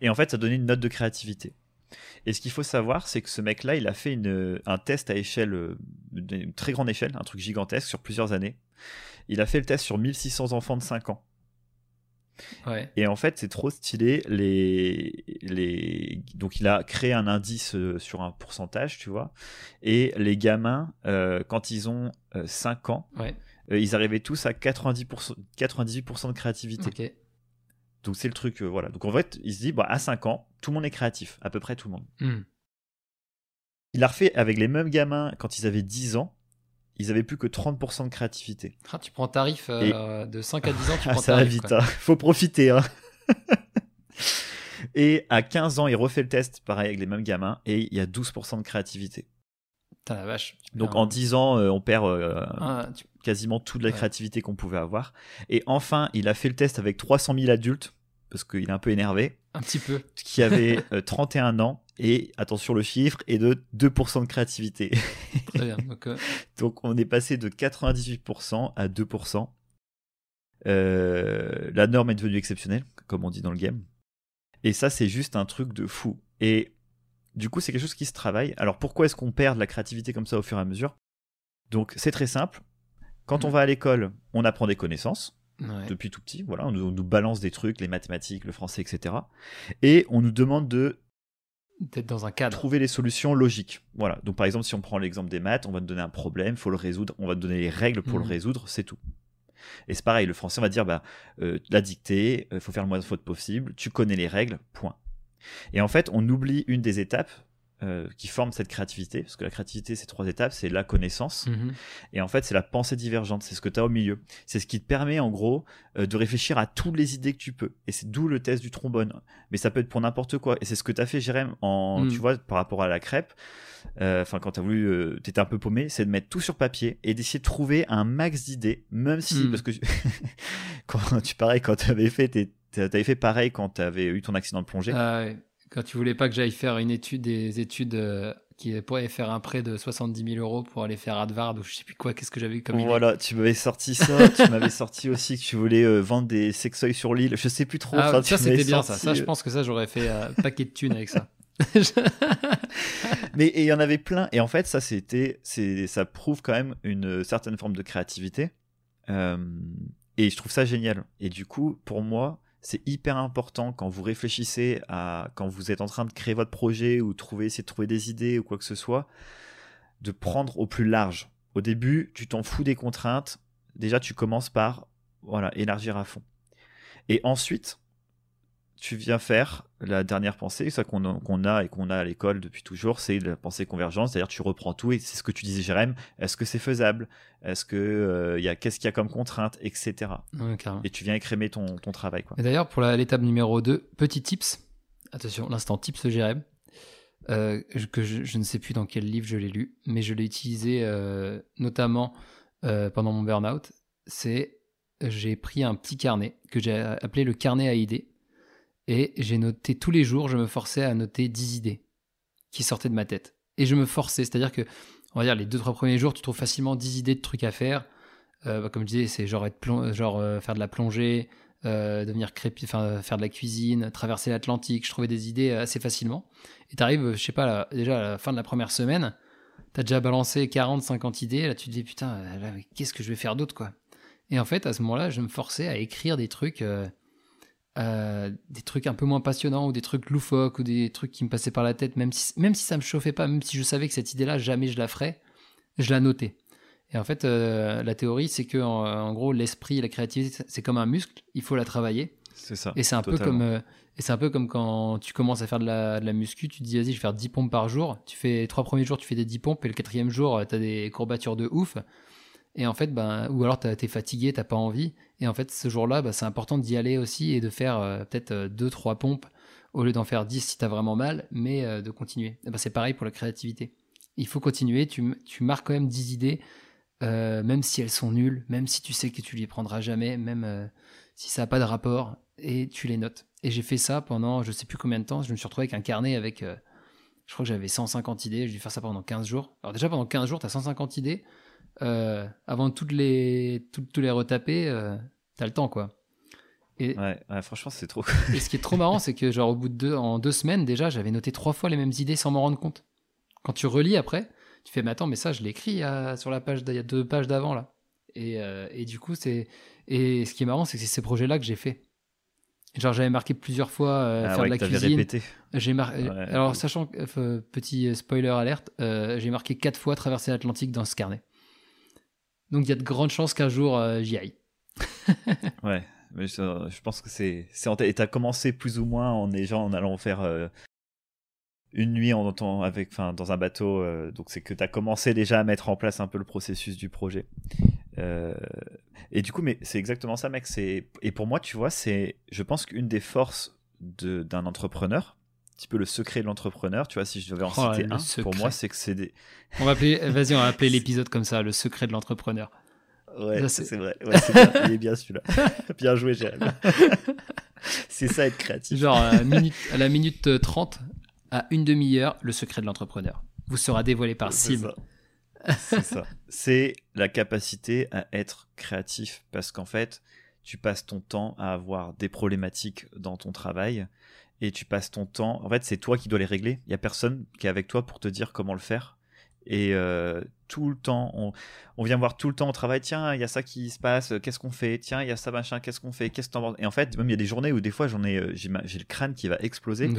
et en fait ça donnait une note de créativité et ce qu'il faut savoir c'est que ce mec là il a fait une, un test à échelle euh, une très grande échelle un truc gigantesque sur plusieurs années il a fait le test sur 1600 enfants de 5 ans Ouais. et en fait, c'est trop stylé. Les, les... Donc, il a créé un indice euh, sur un pourcentage, tu vois. Et les gamins, euh, quand ils ont euh, 5 ans, Ouais. euh, ils arrivaient tous à 90%, 98% de créativité. Donc, c'est le truc, euh, voilà. Donc, en fait, il se dit, bah, à 5 ans, tout le monde est créatif, à peu près tout le monde. Hmm. Il a refait avec les mêmes gamins quand ils avaient 10 ans. Ils avaient plus que 30% de créativité. Ah, tu prends tarif euh, de 5 à 10 ans, tu Ah, prends ça va tarif. vite, quoi. hein. faut profiter. hein. et à 15 ans, il refait le test, pareil, avec les mêmes gamins, et il y a 12% de créativité. Putain, la vache. Donc en 10 ans, euh, on perd euh, Ah, tu- quasiment toute la Ouais. créativité qu'on pouvait avoir. Et enfin, il a fait le test avec 300 000 adultes, parce qu'il est un peu énervé, un petit peu. qui avaient euh, 31 ans, et attention, le chiffre est de 2% de créativité. Très bien. Donc, euh, Donc on est passé de 98% à 2%. Euh, la norme est devenue exceptionnelle, comme on dit dans le game. Et ça, c'est juste un truc de fou. Et du coup, c'est quelque chose qui se travaille. Alors pourquoi est-ce qu'on perd de la créativité comme ça au fur et à mesure? Donc c'est très simple. Quand on va à l'école, on apprend des connaissances ouais. depuis tout petit. Voilà, on nous, on nous balance des trucs, les mathématiques, le français, etc. Et on nous demande de d'être dans un cadre. Trouver les solutions logiques. Voilà. Donc par exemple, si on prend l'exemple des maths, on va te donner un problème, il faut le résoudre, on va te donner les règles pour le Mhm. résoudre, c'est tout. Et c'est pareil, le français on va dire bah euh, la dictée, il faut faire le moins de fautes possible, tu connais les règles, point. Et en fait, on oublie une des étapes euh, qui forment cette créativité, parce que la créativité, c'est trois étapes, c'est la connaissance, Mhm. et en fait, c'est la pensée divergente, c'est ce que tu as au milieu. C'est ce qui te permet, en gros, euh, de réfléchir à toutes les idées que tu peux. Et c'est d'où le test du trombone. Mais ça peut être pour n'importe quoi. Et c'est ce que tu as fait, Jérém, en, Mm. tu vois, par rapport à la crêpe. Euh, Enfin, quand tu as voulu, euh, t'étais un peu paumé, c'est de mettre tout sur papier et d'essayer de trouver un max d'idées, même si, Mm. parce que quand tu pareil, quand tu avais fait, tes- t'avais fait pareil quand tu avais eu ton accident de plongée. Ah ouais. Quand tu voulais pas que j'aille faire une étude, des études euh, qui pourraient faire un prêt de 70 000 euros pour aller faire Advard ou je sais plus quoi, qu'est-ce que j'avais eu comme idée? Voilà, tu m'avais sorti ça, tu m'avais sorti aussi que tu voulais euh, vendre des sextoys sur l'île, je sais plus trop. Ah, ça c'était bien ça. sorti, Ça, je euh, pense que ça, j'aurais fait un paquet de thunes avec ça. Mais il y en avait plein. Et en fait, ça, c'était, ça prouve quand même une certaine forme de créativité. Et je trouve ça génial. Et du coup, pour moi, c'est hyper important quand vous réfléchissez à, quand vous êtes en train de créer votre projet ou trouver, essayer de trouver des idées ou quoi que ce soit, de prendre au plus large. Au début, tu t'en fous des contraintes. Déjà, tu commences par, voilà, élargir à fond. Et ensuite, tu viens faire la dernière pensée, ça qu'on a, et qu'on a à l'école depuis toujours, c'est la pensée convergence. C'est-à-dire, tu reprends tout et c'est ce que tu disais, Jérém. Est-ce que c'est faisable? Est-ce que euh, il y a qu'est-ce qu'il y a comme contrainte, etc. Ouais. Et tu viens écrémer ton, ton travail, quoi. Et d'ailleurs, pour l'étape numéro 2, petit tips. Attention, l'instant tips Jérém. Euh, que je, je ne sais plus dans quel livre je l'ai lu, mais je l'ai utilisé euh, notamment pendant mon burn-out. C'est j'ai pris un petit carnet que j'ai appelé le carnet à idées et j'ai noté tous les jours, je me forçais à noter 10 idées qui sortaient de ma tête. Et je me forçais, c'est-à-dire que, on va dire, les deux, trois premiers jours, tu trouves facilement 10 idées de trucs à faire. Euh, bah, comme je disais, c'est genre, être genre euh, faire de la plongée, euh, devenir crépi, faire de la cuisine, traverser l'Atlantique. Je trouvais des idées assez facilement. Et t'arrives, je sais pas, déjà à la fin de la première semaine, t'as déjà balancé 40, 50 idées. Là, tu te dis putain, qu'est-ce que je vais faire d'autre, quoi? Et en fait, à ce moment-là, je me forçais à écrire des trucs, euh, des trucs un peu moins passionnants ou des trucs loufoques ou des trucs qui me passaient par la tête, même si, même si ça me chauffait pas, même si je savais que cette idée-là, jamais je la ferais, je la notais. Et en fait, euh, la théorie, c'est que en, en gros, l'esprit et la créativité, c'est comme un muscle, il faut la travailler. C'est ça. Et c'est un peu comme euh, et c'est un peu comme quand tu commences à faire de la, de la muscu, tu te dis vas-y, je vais faire 10 pompes par jour. Tu fais trois premiers jours, tu fais des 10 pompes et le quatrième jour, tu as des courbatures de ouf. Et en fait, ben, ou alors t'as- t'es fatigué, t'as pas envie. Et en fait, ce jour-là, ben, c'est important d'y aller aussi et de faire euh, peut-être 2-3 pompes au lieu d'en faire 10 si t'as vraiment mal, mais euh, de continuer. Ben, c'est pareil pour la créativité. Il faut continuer, tu, tu marques quand même 10 idées, euh, même si elles sont nulles, même si tu sais que tu les prendras jamais, même euh, si ça n'a pas de rapport, et tu les notes. Et j'ai fait ça pendant je sais plus combien de temps. Je me suis retrouvé avec un carnet avec, euh, je crois que j'avais 150 idées. J'ai dû faire ça pendant 15 jours. Alors déjà pendant 15 jours, tu as 150 idées. Euh, avant de toutes les, toutes, tous les retaper, euh, tu as le temps quoi. Et, Ouais, ouais, franchement, c'est trop. et ce qui est trop marrant, c'est que genre au bout de deux, en deux semaines déjà, j'avais noté trois fois les mêmes idées sans m'en rendre compte. Quand tu relis après, tu fais mais attends, mais ça je l'ai écrit sur la page, d'il y a deux pages d'avant là. Et, euh, et du coup c'est et ce qui est marrant, c'est que c'est ces projets-là que j'ai fait. Genre j'avais marqué plusieurs fois euh, Ah faire ouais, de la cuisine. répété. J'ai mar- Ouais. alors sachant euh, petit spoiler alerte, j'ai marqué quatre fois traverser l'Atlantique dans ce carnet. Donc il y a de grandes chances qu'un jour euh, j'y aille. Ouais, je, pense que c'est. Et t'as commencé plus ou moins en déjà en allant faire euh, une nuit en, avec, enfin, dans un bateau. euh, donc c'est que t'as commencé déjà à mettre en place un peu le processus du projet. Et du coup, mais c'est exactement ça, mec. Et pour moi, tu vois, c'est, je pense qu'une des forces d'un entrepreneur, petit peu le secret de l'entrepreneur. Tu vois, si je devais en Oh, citer un, pour moi, c'est que c'est des. On va appeler, vas-y, on va appeler l'épisode comme ça, le secret de l'entrepreneur. Ouais, c'est vrai. Ouais, bien. Il est bien celui-là. bien joué, Jérémy. c'est ça être créatif. Genre à, la minute- à la minute euh, 30, à une demi-heure, le secret de l'entrepreneur vous sera dévoilé par Sim. C'est ça. C'est la capacité à être créatif parce qu'en fait, tu passes ton temps à avoir des problématiques dans ton travail et tu passes ton temps. En fait, c'est toi qui dois les régler. Il y a personne qui est avec toi pour te dire comment le faire. Et euh, tout le temps, on, on, vient voir tout le temps au travail, tiens, il y a ça qui se passe, qu'est-ce qu'on fait? Tiens, il y a ça, machin, qu'est-ce qu'on fait? Qu'est-ce que Et en fait, même il y a des journées où des fois, j'en ai, euh, j'ai, j'ai le crâne qui va exploser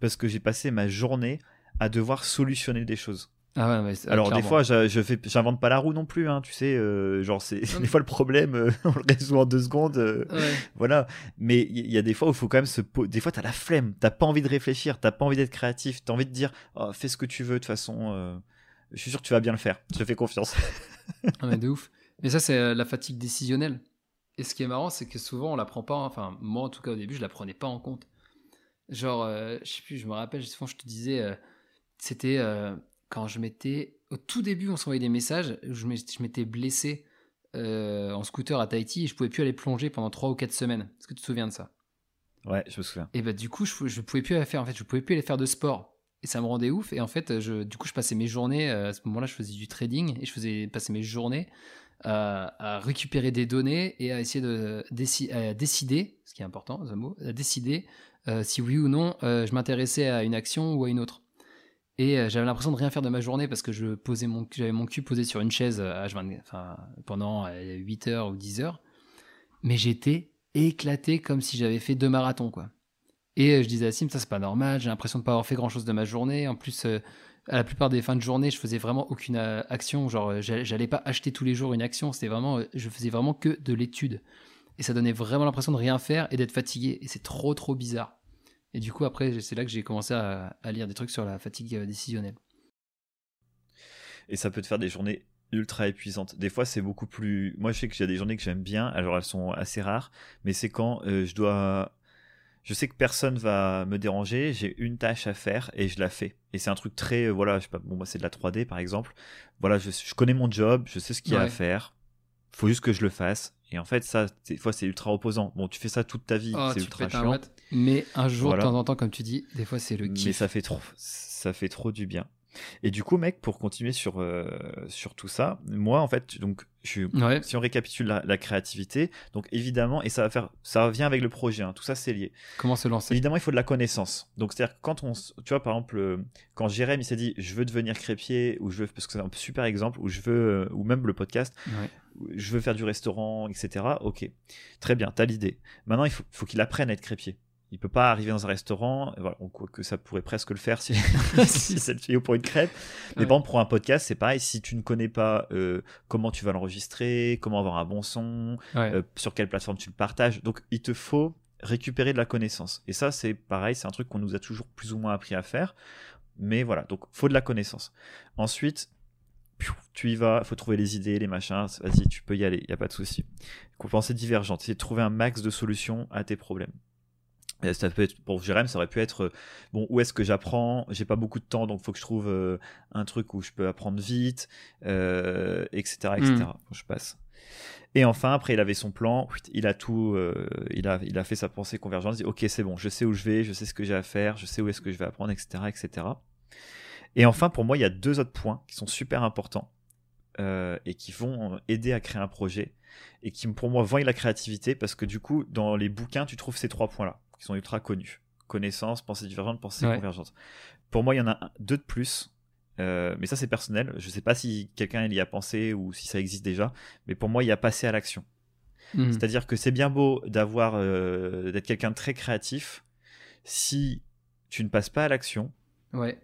parce que j'ai passé ma journée à devoir solutionner des choses. Ah ouais, Alors des fois, je, fais, j'invente pas la roue non plus, hein, tu sais, euh, genre c'est des fois le problème, euh, on le résout en deux secondes, euh, voilà. Mais il y, a des fois où il faut quand même se, des fois t'as la flemme, t'as pas envie de réfléchir, t'as pas envie d'être créatif, t'as envie de dire, oh, fais ce que tu veux de toute façon, je suis sûr que tu vas bien le faire, je te fais confiance. ah mais de ouf. Mais ça c'est la fatigue décisionnelle. Et ce qui est marrant, c'est que souvent on la prend pas, enfin moi en tout cas au début je la prenais pas en compte. Genre, je sais plus, je me rappelle, souvent je te disais, c'était quand je m'étais. Au tout début, on s'envoyait des messages. Je m'étais blessé euh, en scooter à Tahiti et je pouvais plus aller plonger pendant 3 ou 4 semaines. Est-ce que tu te souviens de ça? Ouais, je me souviens. Et bah, du coup, je, je pouvais plus aller faire. En fait, je pouvais plus aller faire de sport. Et ça me rendait ouf. Et en fait, je, du coup, je passais mes journées. Euh, à ce moment-là, je faisais du trading et je faisais passer mes journées à, récupérer des données et à essayer de décider, ce qui est important, mot, à décider euh, si oui ou non je m'intéressais à une action ou à une autre. Et euh, j'avais l'impression de rien faire de ma journée parce que je posais mon, j'avais mon cul posé sur une chaise H20, euh, pendant 8 euh, heures ou 10 heures. Mais j'étais éclaté comme si j'avais fait deux marathons, quoi. Et je disais à Sim, ça c'est pas normal, j'ai l'impression de pas avoir fait grand chose de ma journée. En plus, à la plupart des fins de journée, je faisais vraiment aucune action. Genre, j'allais pas acheter tous les jours une action. C'était vraiment, je faisais vraiment que de l'étude. Et ça donnait vraiment l'impression de rien faire et d'être fatigué. Et c'est trop, trop bizarre. Et du coup, après, c'est là que j'ai commencé à, lire des trucs sur la fatigue euh, décisionnelle. Et ça peut te faire des journées ultra épuisantes. Des fois, c'est beaucoup plus. Moi, je sais que j'ai des journées que j'aime bien. Alors, elles sont assez rares, mais c'est quand euh, je dois. Je sais que personne va me déranger. J'ai une tâche à faire et je la fais. Et c'est un truc très. Euh, voilà, je sais pas. Bon, moi, c'est de la 3D, par exemple. Voilà, je, connais mon job, je sais ce qu'il y a à faire. Faut juste que je le fasse. Et en fait, ça, des fois, c'est ultra opposant. Bon, tu fais ça toute ta vie, oh, c'est ultra chiant. Mais un jour, de temps en temps, comme tu dis, des fois, c'est le kiff. Mais ça fait trop, ça fait trop du bien. Et du coup, mec, pour continuer sur, euh, sur tout ça, moi, en fait, donc, je, si on récapitule la, créativité, donc évidemment, et ça va faire, ça revient avec le projet, hein, tout ça, c'est lié. Comment se lancer? Évidemment, il faut de la connaissance. Donc, c'est-à-dire quand on, tu vois, par exemple, euh, quand Jérém, il s'est dit, je veux devenir crépier, ou je veux, parce que c'est un super exemple, ou je veux, euh, ou même le podcast, je veux faire du restaurant, etc. Ok, très bien, t'as l'idée. Maintenant, il faut, faut qu'il apprenne à être crépier. Il peut pas arriver dans un restaurant, voilà, que ça pourrait presque le faire si, si c'est le tuyau pour une crêpe. Mais bon, pour un podcast, c'est pareil. Si tu ne connais pas euh, comment tu vas l'enregistrer, comment avoir un bon son, euh, sur quelle plateforme tu le partages, donc il te faut récupérer de la connaissance. Et ça, c'est pareil, c'est un truc qu'on nous a toujours plus ou moins appris à faire. Mais voilà, donc faut de la connaissance. Ensuite, tu y vas, faut trouver les idées, les machins, vas-y, tu peux y aller, il n'y a pas de souci. Pensée divergente, c'est de trouver un max de solutions à tes problèmes. Ça peut être, pour Jérém, ça aurait pu être bon, où est-ce que j'apprends? J'ai pas beaucoup de temps, donc il faut que je trouve euh, un truc où je peux apprendre vite, euh, etc., etc. Hmm. Je passe. Et enfin, après, il avait son plan, il a tout, euh, il, a, il a fait sa pensée convergente, il dit Ok, c'est bon, je sais où je vais, je sais ce que j'ai à faire, je sais où est-ce que je vais apprendre, etc., etc. Et enfin, pour moi, il y a deux autres points qui sont super importants et qui vont aider à créer un projet et qui, pour moi, voient la créativité parce que du coup, dans les bouquins, tu trouves ces trois points-là qui sont ultra connus. Connaissance, pensée divergente, pensée convergente. Pour moi, il y en a deux de plus. Euh, mais ça, c'est personnel. Je ne sais pas si quelqu'un y a pensé ou si ça existe déjà. Mais pour moi, il y a passé à l'action. Hmm. C'est-à-dire que c'est bien beau d'avoir euh, d'être quelqu'un de très créatif. Si tu ne passes pas à l'action, ouais.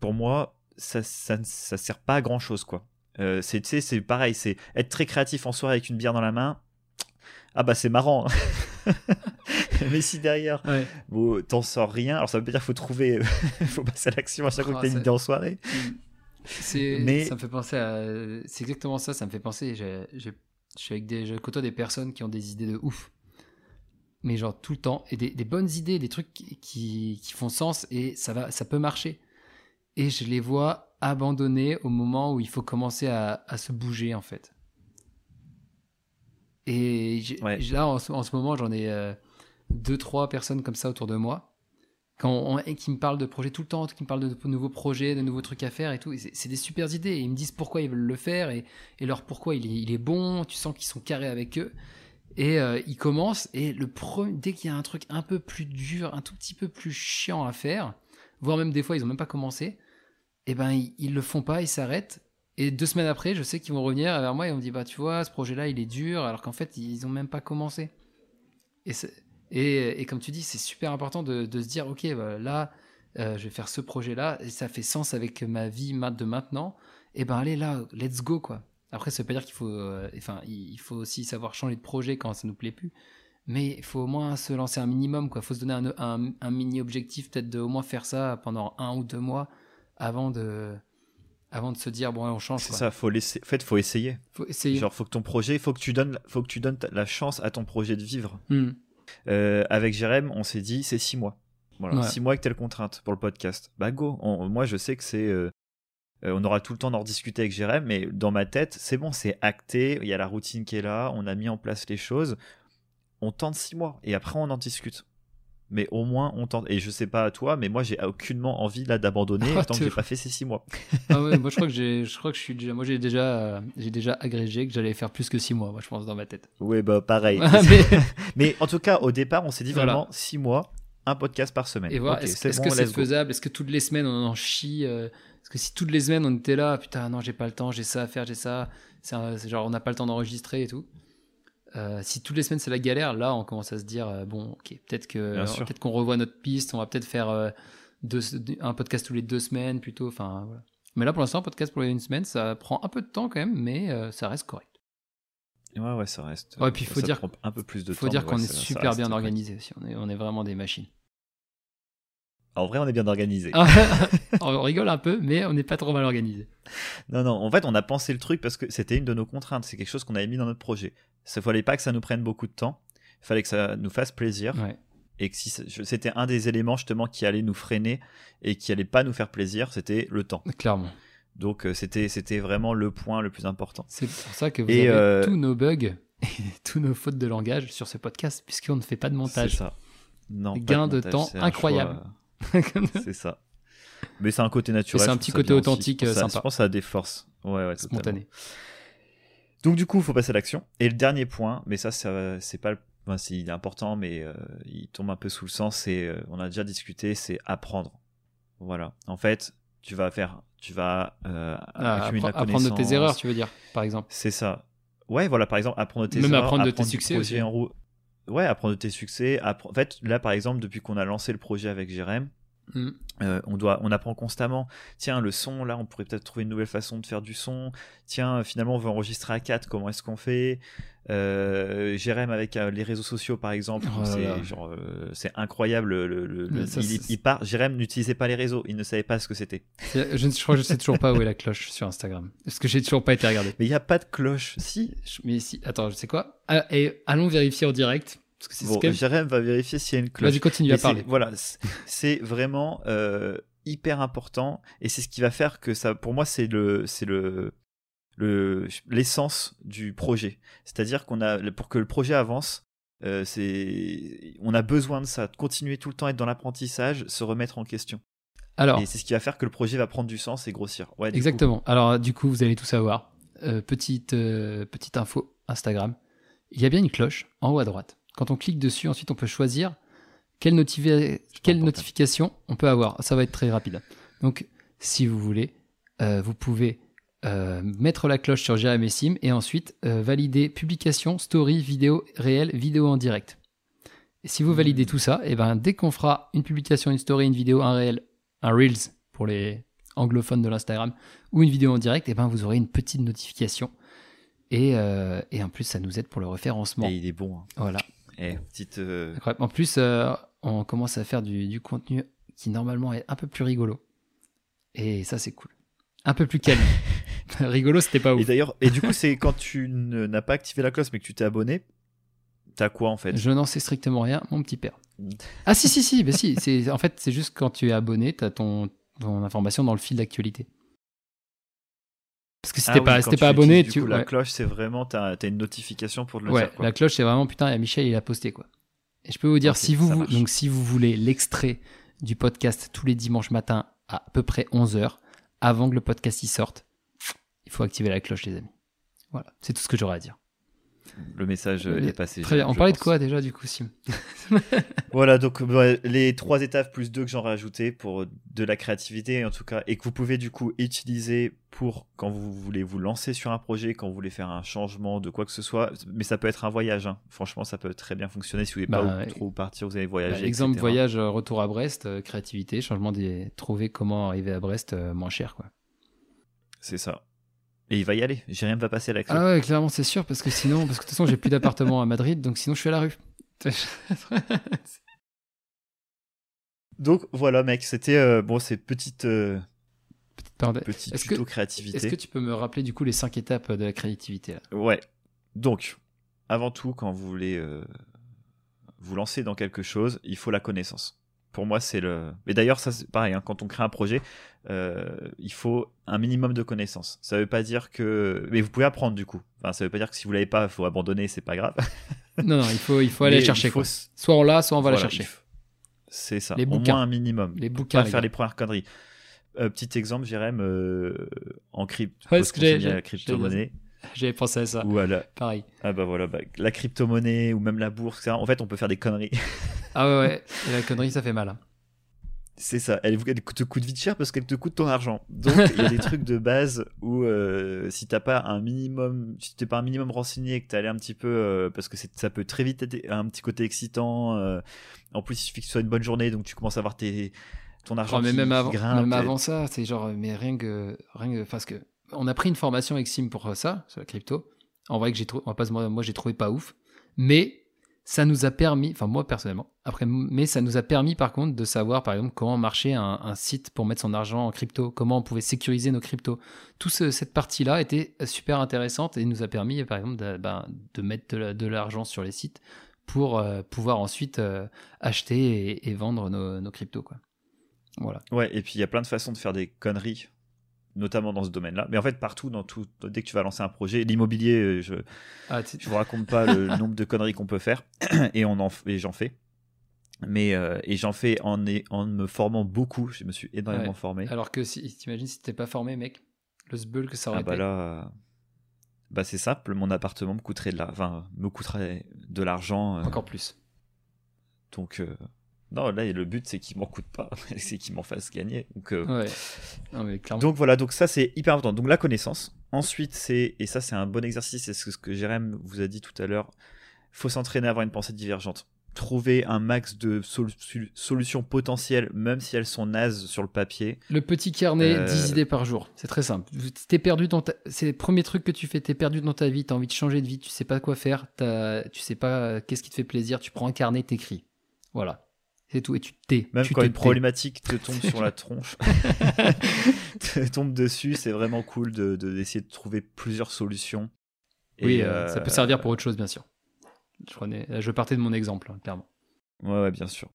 pour moi, ça, ça, ça sert pas à grand chose, quoi. Euh, c'est c'est pareil, c'est être très créatif en soirée avec une bière dans la main. Ah bah c'est marrant. mais si derrière, bon, t'en sors rien, alors ça veut pas dire qu'il faut trouver, faut passer à l'action à chaque fois que t'as une idée en soirée. Mais... ça me fait penser à, c'est exactement ça, ça me fait penser, je suis avec des, je côtoie des personnes qui ont des idées de ouf. Mais genre tout le temps, et des, des bonnes idées, des trucs qui, qui, font sens et ça va, ça peut marcher. Et je les vois abandonner au moment où il faut commencer à, à se bouger en fait. Et là, en ce, moment, j'en ai euh, deux, trois personnes comme ça autour de moi quand qui me parlent de projets tout le temps, qui me parlent de, nouveaux projets, de nouveaux trucs à faire et tout. c'est des super idées. Et ils me disent pourquoi ils veulent le faire et, et leur pourquoi il est, bon. Tu sens qu'ils sont carrés avec eux. Et euh, ils commencent. Et le dès qu'il y a un truc un peu plus dur, un tout petit peu plus chiant à faire, voire même des fois ils ont même pas commencé, et ben ils, ils le font pas, ils s'arrêtent. Et deux semaines après, je sais qu'ils vont revenir vers moi et on me dit bah tu vois, ce projet-là il est dur, alors qu'en fait ils ont même pas commencé. Et, c'est- et, et comme tu dis, c'est super important de, de se dire ok bah, là euh, je vais faire ce projet-là et ça fait sens avec ma vie de maintenant. Et ben allez là, let's go quoi. Après ça veut pas dire qu'il faut, euh, enfin il faut aussi savoir changer de projet quand ça nous plaît plus. Mais il faut au moins se lancer un minimum, quoi. Il faut se donner un, un- un mini objectif, peut-être de au moins faire ça pendant un ou deux mois avant de, avant de se dire bon, on change. C'est ça, faut laisser. En fait, faut essayer. Faut essayer. Genre, faut que ton projet, faut que tu donnes, faut que tu donnes la chance à ton projet de vivre. Hmm. Euh, avec Jérém, on s'est dit c'est six mois. Voilà, Ouais. six mois avec telle contrainte pour le podcast. Bah go. On- moi, je sais que c'est. euh, euh, on aura tout le temps d'en rediscuter avec Jérém, mais dans ma tête, c'est bon, c'est acté. Il y a la routine qui est là. On a mis en place les choses. On tente six mois et après on en discute. Mais au moins on tente. Et je sais pas à toi, mais moi j'ai aucunement envie là d'abandonner Ah, tant que j'ai pas fait ces six mois. Ah ouais, moi je crois que j'ai, je crois que je suis déjà, moi j'ai déjà, euh, j'ai déjà agrégé que j'allais faire plus que six mois, moi je pense dans ma tête. Oui, bah pareil. Mais- mais en tout cas, au départ, on s'est dit Voilà. vraiment six mois, un podcast par semaine. et voir Ok, est-ce, bon, que c'est faisable? Est-ce que toutes les semaines on en chie euh, Est-ce que si toutes les semaines on était là, putain non j'ai pas le temps, j'ai ça à faire, j'ai ça, c'est genre on n'a pas le temps d'enregistrer et tout. Euh, si toutes les semaines c'est la galère, là on commence à se dire euh, bon ok peut-être que peut-être qu'on revoit notre piste, on va peut-être faire euh, deux- un podcast tous les deux semaines plutôt. Enfin voilà. Mais là pour l'instant un podcast pour les une semaine ça prend un peu de temps quand même, mais ça reste correct. Ouais, ouais, ça reste. Ouais, puis il faut ça dire- un peu plus de faut temps. dire mais qu'on ouais, est ça- super bien organisé aussi. On est, on est vraiment des machines. En vrai, on est bien organisé. on rigole un peu, mais on n'est pas trop mal organisé. Non, non, en fait, on a pensé le truc parce que c'était une de nos contraintes. C'est quelque chose qu'on avait mis dans notre projet. Il fallait pas que ça nous prenne beaucoup de temps. Il fallait que ça nous fasse plaisir. Ouais. Et que si ça- c'était un des éléments justement qui allait nous freiner et qui allait pas nous faire plaisir, c'était le temps. Clairement. Donc euh, c'était c'était vraiment le point le plus important. C'est pour ça que vous Et, avez euh, tous nos bugs et tous nos fautes de langage sur ce podcast, puisqu'on ne fait pas de C'est montage. ça. Non, Gain de montage, temps c'est incroyable. euh, c'est ça. Mais c'est un côté naturel. c'est un petit ça côté aussi. authentique, ça- sympa. Je pense que ça a des forces. Ouais, ouais, totalement. Donc du coup, il faut passer à l'action. Et le dernier point, mais ça, ça c'est pas, enfin, c'est il est important, mais euh, il tombe un peu sous le sens. C'est, euh, on a déjà discuté, c'est apprendre. Voilà. En fait, tu vas faire, tu vas euh, Ah, accumuler la apprendre de tes erreurs, tu veux dire, par exemple. C'est ça. Ouais, voilà, par exemple, apprendre de tes Même erreurs, apprendre de tes succès aussi. en roue. Ouais, apprendre de tes succès. appre- En fait, là, par exemple, depuis qu'on a lancé le projet avec Jérém, Mm. euh, on doit, on apprend constamment. Tiens, le son, là, on pourrait peut-être trouver une nouvelle façon de faire du son. Tiens, finalement, on veut enregistrer à 4, comment est-ce qu'on fait? Euh, Jérém avec euh, les réseaux sociaux, par exemple, Oh c'est genre, euh, c'est incroyable. Le, le- le- Mais le- ça, il, part. Jérém n'utilisait pas les réseaux, il ne savait pas ce que c'était. Je, ne- je crois que je sais toujours pas où est la cloche sur Instagram. Parce que j'ai toujours pas été regardé. Mais il n'y a pas de cloche. Si. Mais si, attends, je sais quoi? Ah, Et allons vérifier en direct. Parce que c'est Bon, même- Jérém va vérifier s'il y a une cloche. Vas-y, continue à parler. Voilà, c'est- vraiment euh, hyper important et c'est ce qui va faire que ça, pour moi, c'est le, c'est le, le, l'essence du projet. C'est-à-dire qu'on a, pour que le projet avance, euh, c'est, on a besoin de ça, de continuer tout le temps à être dans l'apprentissage, se remettre en question. Alors, Et c'est ce qui va faire que le projet va prendre du sens et grossir. Ouais, coup. Exactement. Alors, du coup, vous allez tout savoir. Euh, petite, petite info Instagram. Il y a bien une cloche en haut à droite. Quand on clique dessus, ensuite, on peut choisir quelle, notifi- quelle important. notification on peut avoir. Ça va être très rapide. Donc, si vous voulez, euh, vous pouvez euh, mettre la cloche sur Jérém et Sim et ensuite euh, valider publication, story, vidéo réelle, vidéo en direct. Et si vous validez tout ça, et ben, dès qu'on fera une publication, une story, une vidéo, un réel, un Reels pour les anglophones de l'Instagram, ou une vidéo en direct, et ben, vous aurez une petite notification. Et, euh, et en plus, ça nous aide pour le référencement. Et il est bon. hein. Voilà. Eh, petite. euh. En plus, euh, on commence à faire du, du contenu qui normalement est un peu plus rigolo. Et ça, c'est cool. Un peu plus calme. rigolo, c'était pas Et ouf. d'ailleurs, et du coup, c'est quand tu n'as pas activé la cloche mais que tu t'es abonné, t'as quoi en fait? Je n'en sais strictement rien, mon petit père. Ah si, si, si, bah si. C'est, en fait, c'est juste quand tu es abonné, tu as ton, ton information dans le fil d'actualité. Parce que si Ah t'es oui, pas, quand si t'es pas utilises, abonné, du tu... coup, la ouais. cloche, c'est vraiment, t'as as une notification pour le Ouais, quoi. la cloche, c'est vraiment putain, il y a Michel, il a posté quoi. Et je peux vous dire, si vous, donc si vous voulez l'extrait du podcast tous les dimanches matins à, à peu près 11h, avant que le podcast y sorte, il faut activer la cloche, les amis. Voilà, c'est tout ce que j'aurais à dire. Le message est passé. Très bien. On parlait de quoi déjà du coup, Sim? Voilà, donc les trois étapes plus deux que j'en rajoutais pour de la créativité en tout cas, et que vous pouvez du coup utiliser pour quand vous voulez vous lancer sur un projet, quand vous voulez faire un changement de quoi que ce soit. Mais ça peut être un voyage. Hein. Franchement, ça peut très bien fonctionner si vous n'avez pas bah, trop partir, vous allez voyager. Bah, exemple voyage, euh, retour à Brest, euh, créativité, changement des trouver comment arriver à Brest euh, moins cher quoi. C'est ça. Et il va y aller. J'ai rien va passer à. Ah ouais, clairement, c'est sûr, parce que sinon, parce que de toute façon, j'ai plus d'appartement à Madrid, donc sinon, je suis à la rue. donc voilà, mec, c'était euh, bon, c'est petite. Euh, petite tuto créativité. Est-ce que tu peux me rappeler du coup les cinq étapes de la créativité Ouais. Donc, avant tout, quand vous voulez euh, vous lancer dans quelque chose, il faut la connaissance pour moi, c'est le. Mais d'ailleurs, ça, c'est pareil. Hein, quand on crée un projet, euh, il faut un minimum de connaissances. Ça veut pas dire que. Mais vous pouvez apprendre du coup. Enfin, ça veut pas dire que si vous l'avez pas, il faut abandonner. C'est pas grave. non, non, il faut, il faut aller chercher. Quoi. Soit on l'a, soit on va la chercher. C'est ça. Les Au moins un minimum. Les bouquins. Pas faire les premières conneries. Euh, petit exemple, Jérém, euh, en crypto, ouais, que crypto-monnaie. J'avais pensé à ça. Ou à Pareil. Ah bah voilà, bah, la crypto-monnaie ou même la bourse, etc. En fait, on peut faire des conneries. ah ouais, ouais. Et la connerie, ça fait mal. Hein. C'est ça. Elle, te coûte vite cher parce qu'elle te coûte ton argent. Donc, il y a des trucs de base où euh, si t'as pas un minimum, si t'es pas un minimum renseigné, que t'es allé un petit peu, euh, parce que ça peut très vite être un petit côté excitant. Euh, en plus, il suffit que ce soit une bonne journée, donc tu commences à avoir tes, ton argent. mais qui, même, avant, même avant ça, c'est genre, mais rien que, rien que, parce que on a pris une formation Sim pour ça, sur la crypto. En vrai que j'ai trouvé, moi, j'ai trouvé pas ouf, mais ça nous a permis, enfin moi personnellement, après, mais ça nous a permis par contre de savoir par exemple comment marchait un, site pour mettre son argent en crypto, comment on pouvait sécuriser nos cryptos. Toute cette partie-là était super intéressante et nous a permis par exemple de, ben, mettre de l'argent sur les sites pour euh, pouvoir ensuite euh, acheter et, vendre nos, nos cryptos. Quoi. Voilà. Ouais, et puis il y a plein de façons de faire des conneries notamment dans ce domaine-là. Mais en fait, partout, dans tout, dès que tu vas lancer un projet, l'immobilier, euh, je ah, je vous raconte pas le nombre de conneries qu'on peut faire, et on en, et j'en fais. Mais euh, et j'en fais en, en me formant beaucoup. Je me suis énormément formé. Alors que si t'imagines si t'es pas formé, mec, le sbull que ça aurait ah bah là, bah c'est simple. Mon appartement me coûterait de la, enfin, me coûterait de l'argent. Euh, Encore plus. Donc non, là, le but, c'est qu'il m'en coûte pas, c'est qu'il m'en fasse gagner. Donc, euh, donc voilà, donc ça, c'est hyper important. Donc la connaissance. Ensuite, c'est, et ça, c'est un bon exercice, c'est ce que Jérém vous a dit tout à l'heure, faut s'entraîner à avoir une pensée divergente. Trouver un max de solutions potentielles, même si elles sont nazes sur le papier. Le petit carnet, 10 euh, idées par jour. C'est très simple. T'es perdu dans C'est le premier truc que tu fais. T'es perdu dans ta vie. T'as envie de changer de vie. Tu sais pas quoi faire. Tu sais pas qu'est-ce qui te fait plaisir. Tu prends un carnet, t'écris. Voilà. C'est tout. Et tu t'es. Même tu quand une problématique te tombe sur la tronche, te tombe dessus, c'est vraiment cool de, d'essayer de, trouver plusieurs solutions. oui, euh, ça peut servir pour autre chose, bien sûr. Je, prenais, je partais de mon exemple, hein, clairement. Ouais, ouais, bien sûr.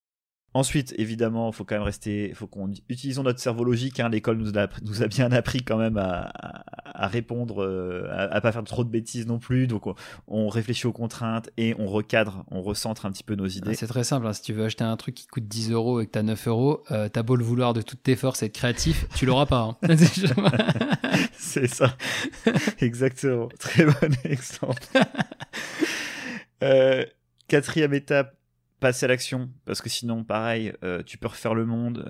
Ensuite, évidemment, il faut quand même rester, faut qu'on utilisons notre cerveau logique. Hein. L'école nous a, nous a bien appris quand même à, à répondre, euh, à, pas faire trop de bêtises non plus. Donc, on, réfléchit aux contraintes et on recadre, on recentre un petit peu nos idées. c'est très simple. Hein. Si tu veux acheter un truc qui coûte 10 euros et que tu as 9 euros, euh, t'as beau le vouloir de toutes tes forces et être créatif, tu l'auras pas. Hein. c'est ça. Exactement. Très bon exemple. Euh, quatrième étape, passer à l'action parce que sinon pareil euh, tu peux refaire le monde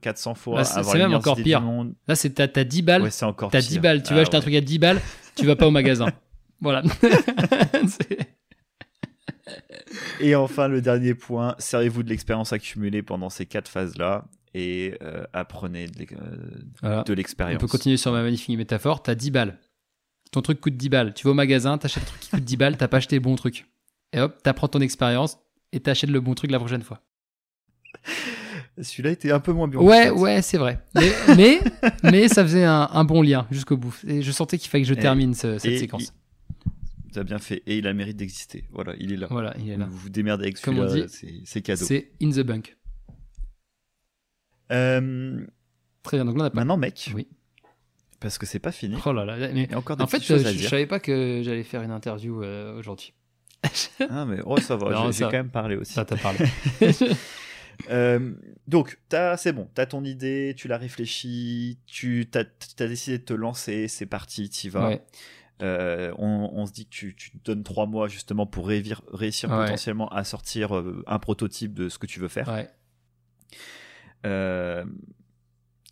400 euh, fois c'est même encore pire. là c'est t'as 10 balles ouais, c'est encore t'as 10 balles. Tu vas acheter un truc à 10 balles tu vas pas au magasin. Voilà. Et enfin le dernier point servez-vous de l'expérience accumulée pendant ces quatre phases là et euh, apprenez de l'expérience. On peut continuer sur ma magnifique métaphore. T'as 10 balles. Ton truc coûte 10 balles. Tu vas au magasin t'achètes un truc qui coûte 10 balles t'as pas acheté le bon truc. Et hop t'apprends ton expérience et t'achètes le bon truc la prochaine fois. Celui-là était un peu moins bien. Ouais, ouais, c'est vrai. Mais, mais, ça faisait un, bon lien jusqu'au bout. Et je sentais qu'il fallait que je termine cette séquence. Tu as bien fait. Et il a mérite d'exister. Voilà, il est là. Voilà, il est là. Vous vous démerdez avec celui-là, c'est cadeau. C'est in the bunk. Euh, Très bien. Donc là, Maintenant, mec. Oui. Parce que c'est pas fini. Oh là là. Mais... encore en fait, je, je, savais pas que j'allais faire une interview euh, aujourd'hui. ah, mais oh, ça va, j'ai quand même parlé aussi. Ça t'a parlé. euh, donc, c'est bon, tu as ton idée, tu l'as réfléchi, tu as, as, décidé de te lancer, c'est parti, tu vas. on, se dit que tu, tu, te donnes trois mois justement pour réussir, potentiellement à sortir un prototype de ce que tu veux faire. Ouais.